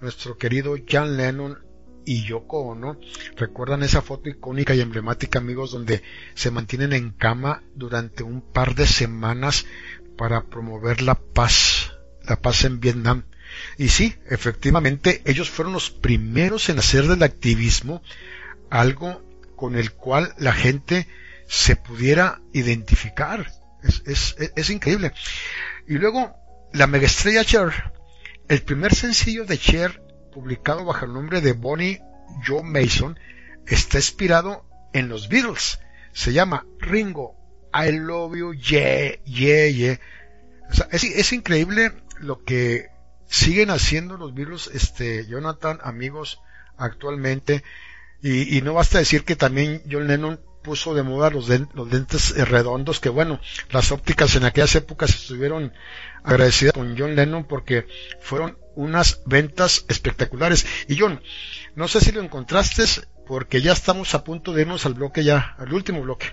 nuestro querido John Lennon y Yoko Ono recuerdan esa foto icónica y emblemática, amigos, donde se mantienen en cama durante un par de semanas para promover la paz, la paz en Vietnam. Y sí, efectivamente, ellos fueron los primeros en hacer del activismo algo con el cual la gente se pudiera identificar. Es, increíble. Y luego, la megaestrella Cher, el primer sencillo de Cher, publicado bajo el nombre de Bonnie Joe Mason, está inspirado en los Beatles. Se llama Ringo, I love you, yeah, yeah, yeah. es, es, increíble lo que siguen haciendo los Beatles, este, Jonathan, amigos, actualmente. Y, no basta decir que también John Lennon puso de moda los, los lentes redondos, que bueno, las ópticas en aquellas épocas estuvieron agradecidas con John Lennon porque fueron unas ventas espectaculares. Y John, no sé si lo encontraste, porque ya estamos a punto de irnos al bloque ya, al último bloque.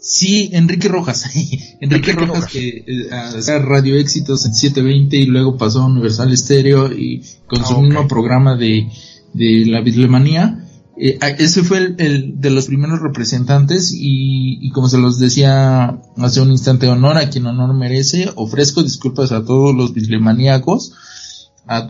Sí, Enrique Rojas. Enrique, Rojas, que eh, hacía Radio Éxitos en 720 y luego pasó a Universal Stereo y con su ah, mismo programa de, de la Bitlemanía. Eh, ese fue el, de los primeros representantes y, como se los decía hace un instante, honor a quien honor merece. Ofrezco disculpas a todos los bislemaníacos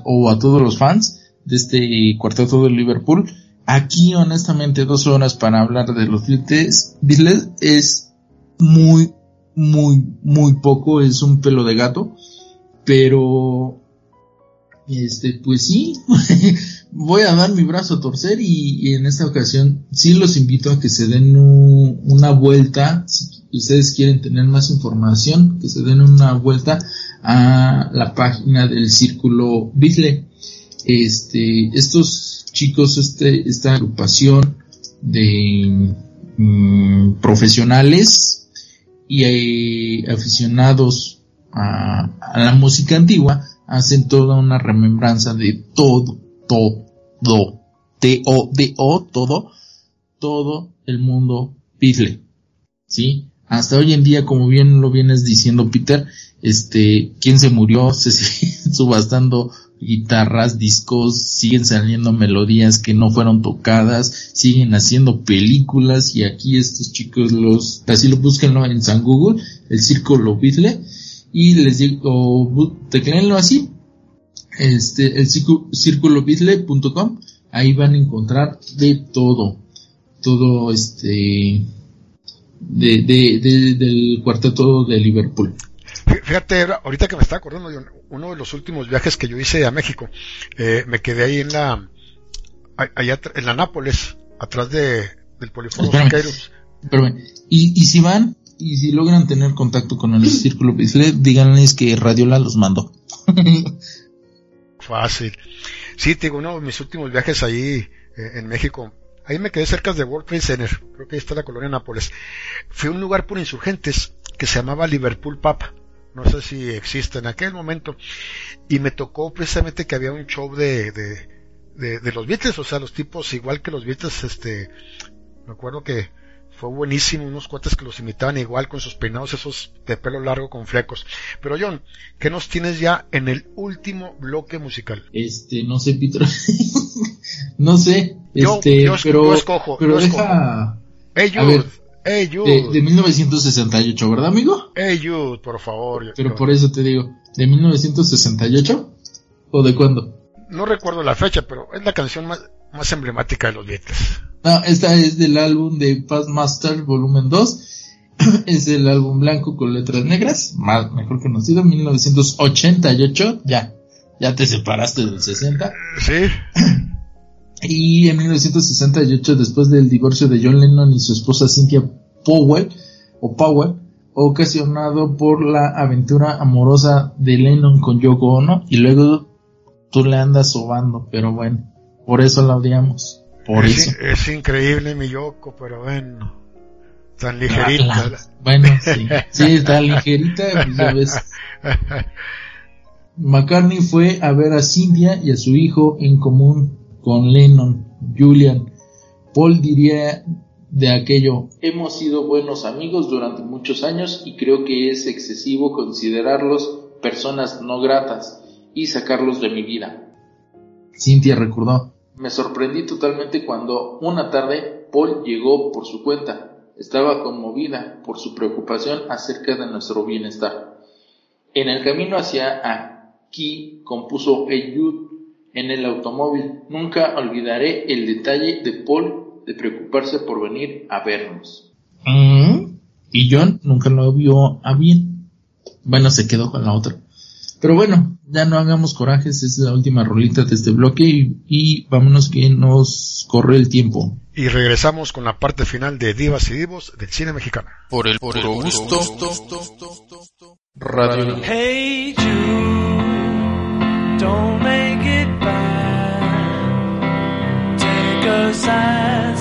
o a todos los fans de este cuarteto de Liverpool. Aquí, honestamente, dos horas para hablar de los Beatles, es muy, muy, muy poco, es un pelo de gato, pero, este, pues sí, voy a dar mi brazo a torcer y, en esta ocasión sí los invito a que se den una vuelta, si ustedes quieren tener más información, que se den una vuelta a la página del Círculo Beatle. Este, estos chicos, este, esta agrupación de mm, profesionales y eh, aficionados a, la música antigua hacen toda una remembranza de todo, todo, T-O-D-O, todo, todo el mundo Beatle. ¿Sí? Hasta hoy en día, como bien lo vienes diciendo, Peter, este, ¿quién se murió? Se sigue subastando guitarras, discos, siguen saliendo melodías que no fueron tocadas, siguen haciendo películas y aquí estos chicos los, así lo búsquenlo en San Google, el Círculo Beatle y les digo, tecleenlo así, este, el círculo Beatle.com, ahí van a encontrar de todo, todo este, de, de, de, del cuarteto de Liverpool. Fíjate, ahorita que me está acordando de uno de los últimos viajes que yo hice a México, eh, me quedé ahí en la, allá en la Nápoles, atrás de, del Polifono Y, y si van, y si logran tener contacto con el Círculo Pixel, díganles que Radiola los mandó. Fácil. Sí, te digo, uno de mis últimos viajes ahí eh, en México, ahí me quedé cerca de World Trade Center, creo que ahí está la colonia Nápoles. Fui a un lugar por insurgentes que se llamaba Liverpool Papa no sé si existe en aquel momento, y me tocó precisamente que había un show de, de, de, los Beatles, o sea, los tipos igual que los Beatles, este, me acuerdo que fue buenísimo, unos cuates que los imitaban igual con sus peinados esos de pelo largo con flecos. Pero John, ¿qué nos tienes ya en el último bloque musical? Este, no sé, Peter. no sé, este, pero, escojo, pero deja... Hey, Jude. De, 1968, ¿verdad, amigo? Hey, Jude, por favor. Pero por eso te digo, ¿de 1968? ¿O de cuándo? No recuerdo la fecha, pero es la canción más, más emblemática de los Beatles. No, esta es del álbum de Past Master Volumen 2. es el álbum blanco con letras negras, más, mejor conocido, 1988. Ya, ya te separaste del 60. Sí. Y en 1968, después del divorcio de John Lennon y su esposa Cynthia Powell, o Powell, ocasionado por la aventura amorosa de Lennon con Yoko Ono, y luego tú le andas sobando, pero bueno, por eso la odiamos. Por es, eso. es increíble mi Yoko, pero bueno, tan ligerita. bueno, sí, sí, tan ligerita, pues ya ves. McCartney fue a ver a Cynthia y a su hijo en común con Lennon, Julian. Paul diría de aquello, hemos sido buenos amigos durante muchos años y creo que es excesivo considerarlos personas no gratas y sacarlos de mi vida. Cynthia recordó, me sorprendí totalmente cuando una tarde Paul llegó por su cuenta. Estaba conmovida por su preocupación acerca de nuestro bienestar. En el camino hacia aquí compuso Eyud en el automóvil. Nunca olvidaré el detalle de Paul de preocuparse por venir a vernos. Mm. Y John nunca lo vio a bien. Bueno, se quedó con la otra. Pero bueno, ya no hagamos corajes, es la última rolita de este bloque y, vámonos que nos corre el tiempo. Y regresamos con la parte final de Divas y Divos del cine mexicano. Por el puro gusto. Radio. Hey don't make it a sad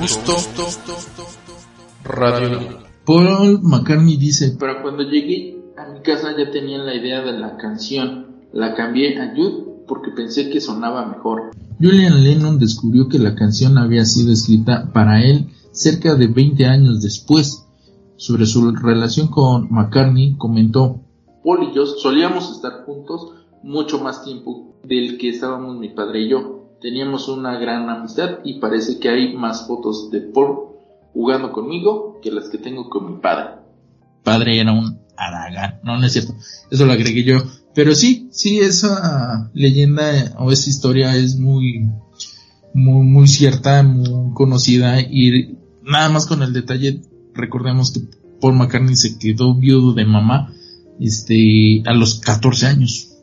gusto. Radio. Paul McCartney dice, pero cuando llegué a mi casa ya tenían la idea de la canción. La cambié a Jude porque pensé que sonaba mejor. Julian Lennon descubrió que la canción había sido escrita para él cerca de 20 años después. Sobre su relación con McCartney comentó, Paul y yo solíamos estar juntos mucho más tiempo del que estábamos mi padre y yo. Teníamos una gran amistad y parece que hay más fotos de Paul jugando conmigo que las que tengo con mi padre. Padre era un aragán, no, no es cierto, eso lo agregué yo. Pero sí, sí, esa leyenda o esa historia es muy, muy, muy cierta, muy conocida y nada más con el detalle, recordemos que Paul McCartney se quedó viudo de mamá, este, a los 14 años.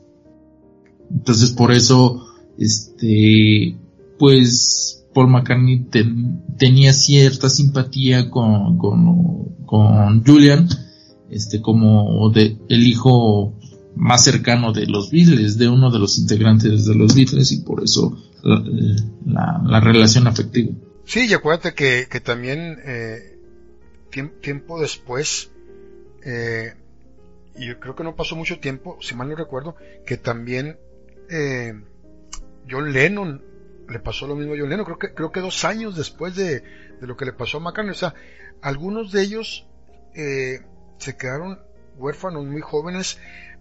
Entonces por eso, este, pues Paul McCartney tenía cierta simpatía con, con, Julian, este, como de, el hijo más cercano de los Beatles, de uno de los integrantes de los Beatles y por eso la, relación afectiva. Sí, y acuérdate que, que también eh, tiempo después, eh, y yo creo que no pasó mucho tiempo, si mal no recuerdo, que también eh, John Lennon le pasó lo mismo a John Lennon, creo que, creo que dos años después de, de lo que le pasó a McCartney, o sea, algunos de ellos eh, se quedaron huérfanos muy jóvenes,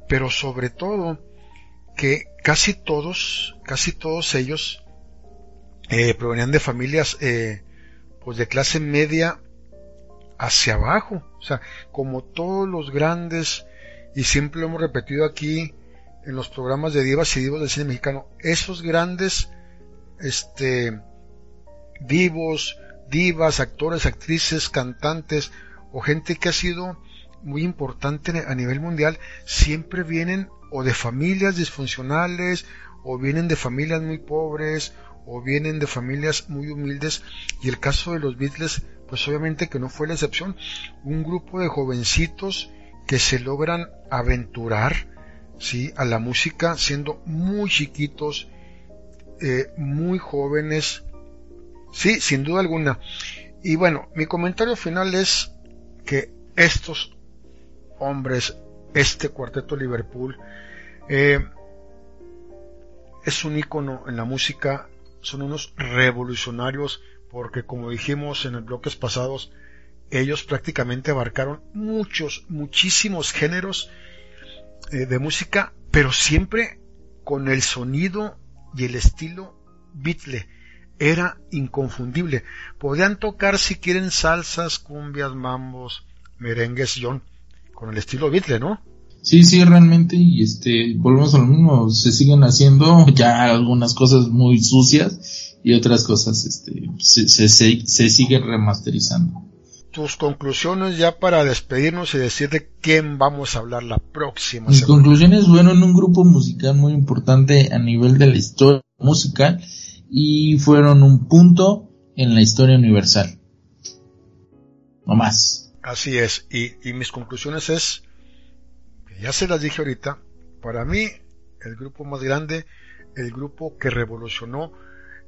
pero sobre todo que casi todos, casi todos ellos eh, provenían de familias eh, pues de clase media hacia abajo, o sea, como todos los grandes, y siempre lo hemos repetido aquí en los programas de divas y divos del cine mexicano, esos grandes este divos, divas, actores, actrices, cantantes o gente que ha sido muy importante a nivel mundial siempre vienen o de familias disfuncionales o vienen de familias muy pobres o vienen de familias muy humildes. Y el caso de los Beatles pues obviamente que no fue la excepción. Un grupo de jovencitos que se logran aventurar ¿sí? a la música siendo muy chiquitos eh, muy jóvenes sí sin duda alguna y bueno mi comentario final es que estos hombres, este cuarteto Liverpool, eh, es un icono en la música, son unos revolucionarios porque como dijimos en el bloques pasados, ellos prácticamente abarcaron muchos, muchísimos géneros de música, pero siempre con el sonido y el estilo Beatle. Era inconfundible. Podían tocar si quieren salsas, cumbias, mambos, merengues, John, con el estilo Beatle, ¿no? Sí, sí, realmente, y este, volvemos a lo mismo, se siguen haciendo ya algunas cosas muy sucias y otras cosas, este, se, se, se, siguen remasterizando. Tus conclusiones ya para despedirnos y decir de quién vamos a hablar la próxima Mis conclusiones, bueno, en un grupo musical muy importante a nivel de la historia musical y fueron un punto en la historia universal. No más. Así es, y, mis conclusiones es, ya se las dije ahorita, para mí el grupo más grande, el grupo que revolucionó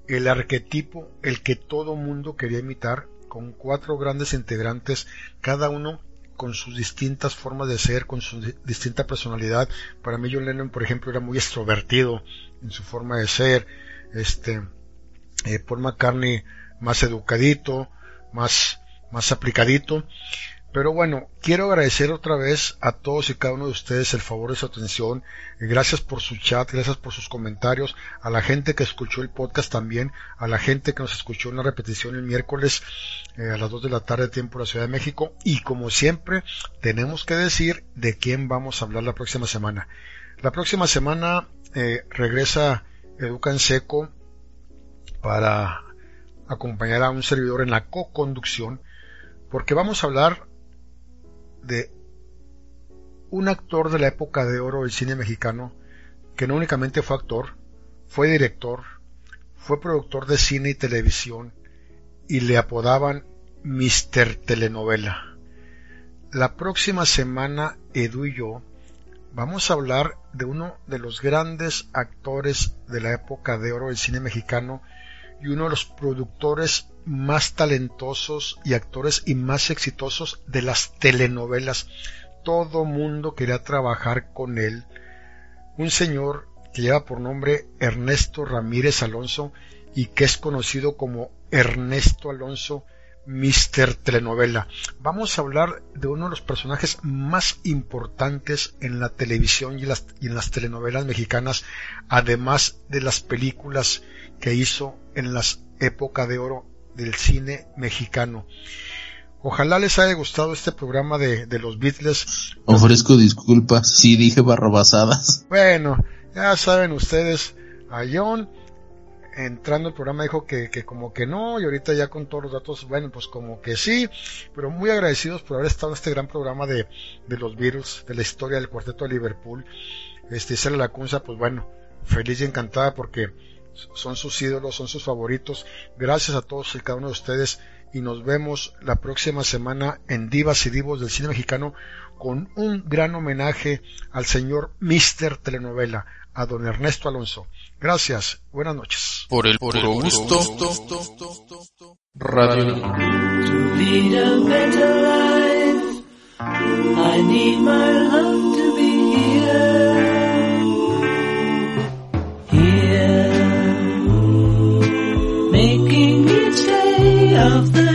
el arquetipo, el que todo mundo quería imitar, con cuatro grandes integrantes, cada uno con sus distintas formas de ser, con su distinta personalidad. Para mí John Lennon, por ejemplo, era muy extrovertido en su forma de ser. Este, eh, Paul McCartney más educadito, más más aplicadito. Pero bueno, quiero agradecer otra vez a todos y cada uno de ustedes el favor de su atención. Gracias por su chat, gracias por sus comentarios, a la gente que escuchó el podcast también, a la gente que nos escuchó en la repetición el miércoles eh, a las 2 de la tarde tiempo de la Ciudad de México. Y como siempre, tenemos que decir de quién vamos a hablar la próxima semana. La próxima semana eh, regresa Educa Seco para acompañar a un servidor en la co-conducción porque vamos a hablar de un actor de la época de oro del cine mexicano que no únicamente fue actor, fue director, fue productor de cine y televisión y le apodaban Mr. Telenovela. La próxima semana Edu y yo vamos a hablar de uno de los grandes actores de la época de oro del cine mexicano y uno de los productores más talentosos y actores y más exitosos de las telenovelas. Todo mundo quería trabajar con él. Un señor que lleva por nombre Ernesto Ramírez Alonso y que es conocido como Ernesto Alonso Mister Telenovela. Vamos a hablar de uno de los personajes más importantes en la televisión y, en las telenovelas mexicanas, además de las películas que hizo en las épocas de oro del cine mexicano. Ojalá les haya gustado este programa de, de los Beatles. Ofrezco disculpas si dije barrobasadas. Bueno, ya saben ustedes, a John entrando al programa dijo que, que, como que no, y ahorita ya con todos los datos, bueno, pues como que sí, pero muy agradecidos por haber estado en este gran programa de, de los virus, de la historia del cuarteto de Liverpool. Este, Isabel Lacunza, pues bueno, feliz y encantada porque son sus ídolos, son sus favoritos. Gracias a todos y cada uno de ustedes y nos vemos la próxima semana en Divas y Divos del cine mexicano con un gran homenaje al señor Mister Telenovela, a don Ernesto Alonso. Gracias, buenas noches. Por el puro gusto, Radio. To lead a better life, I need my love of the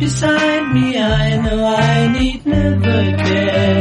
beside me, I know I need never care.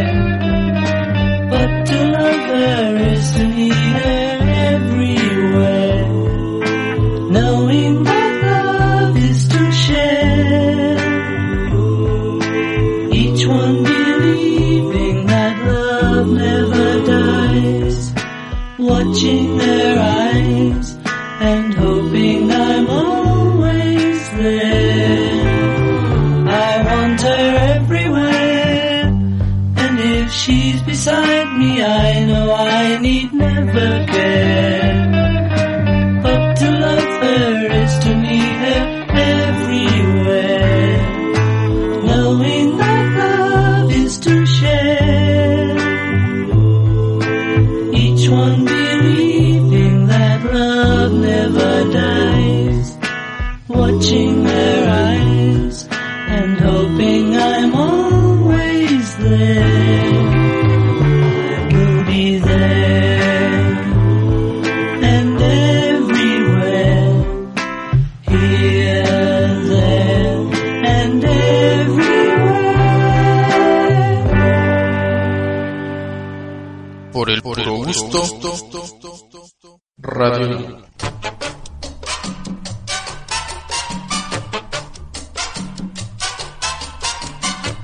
Radio.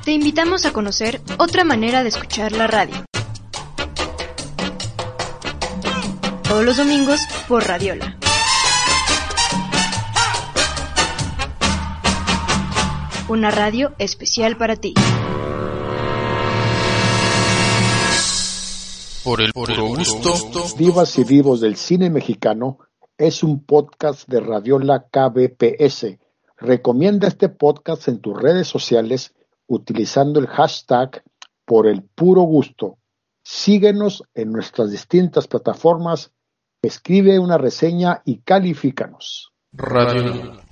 Te invitamos a conocer otra manera de escuchar la radio. Todos los domingos por Radiola. Una radio especial para ti. Por el puro gusto, Divas y Divos del Cine Mexicano es un podcast de Radiola KBPS. Recomienda este podcast en tus redes sociales utilizando el hashtag por el puro gusto. Síguenos en nuestras distintas plataformas, escribe una reseña y califícanos. Radio.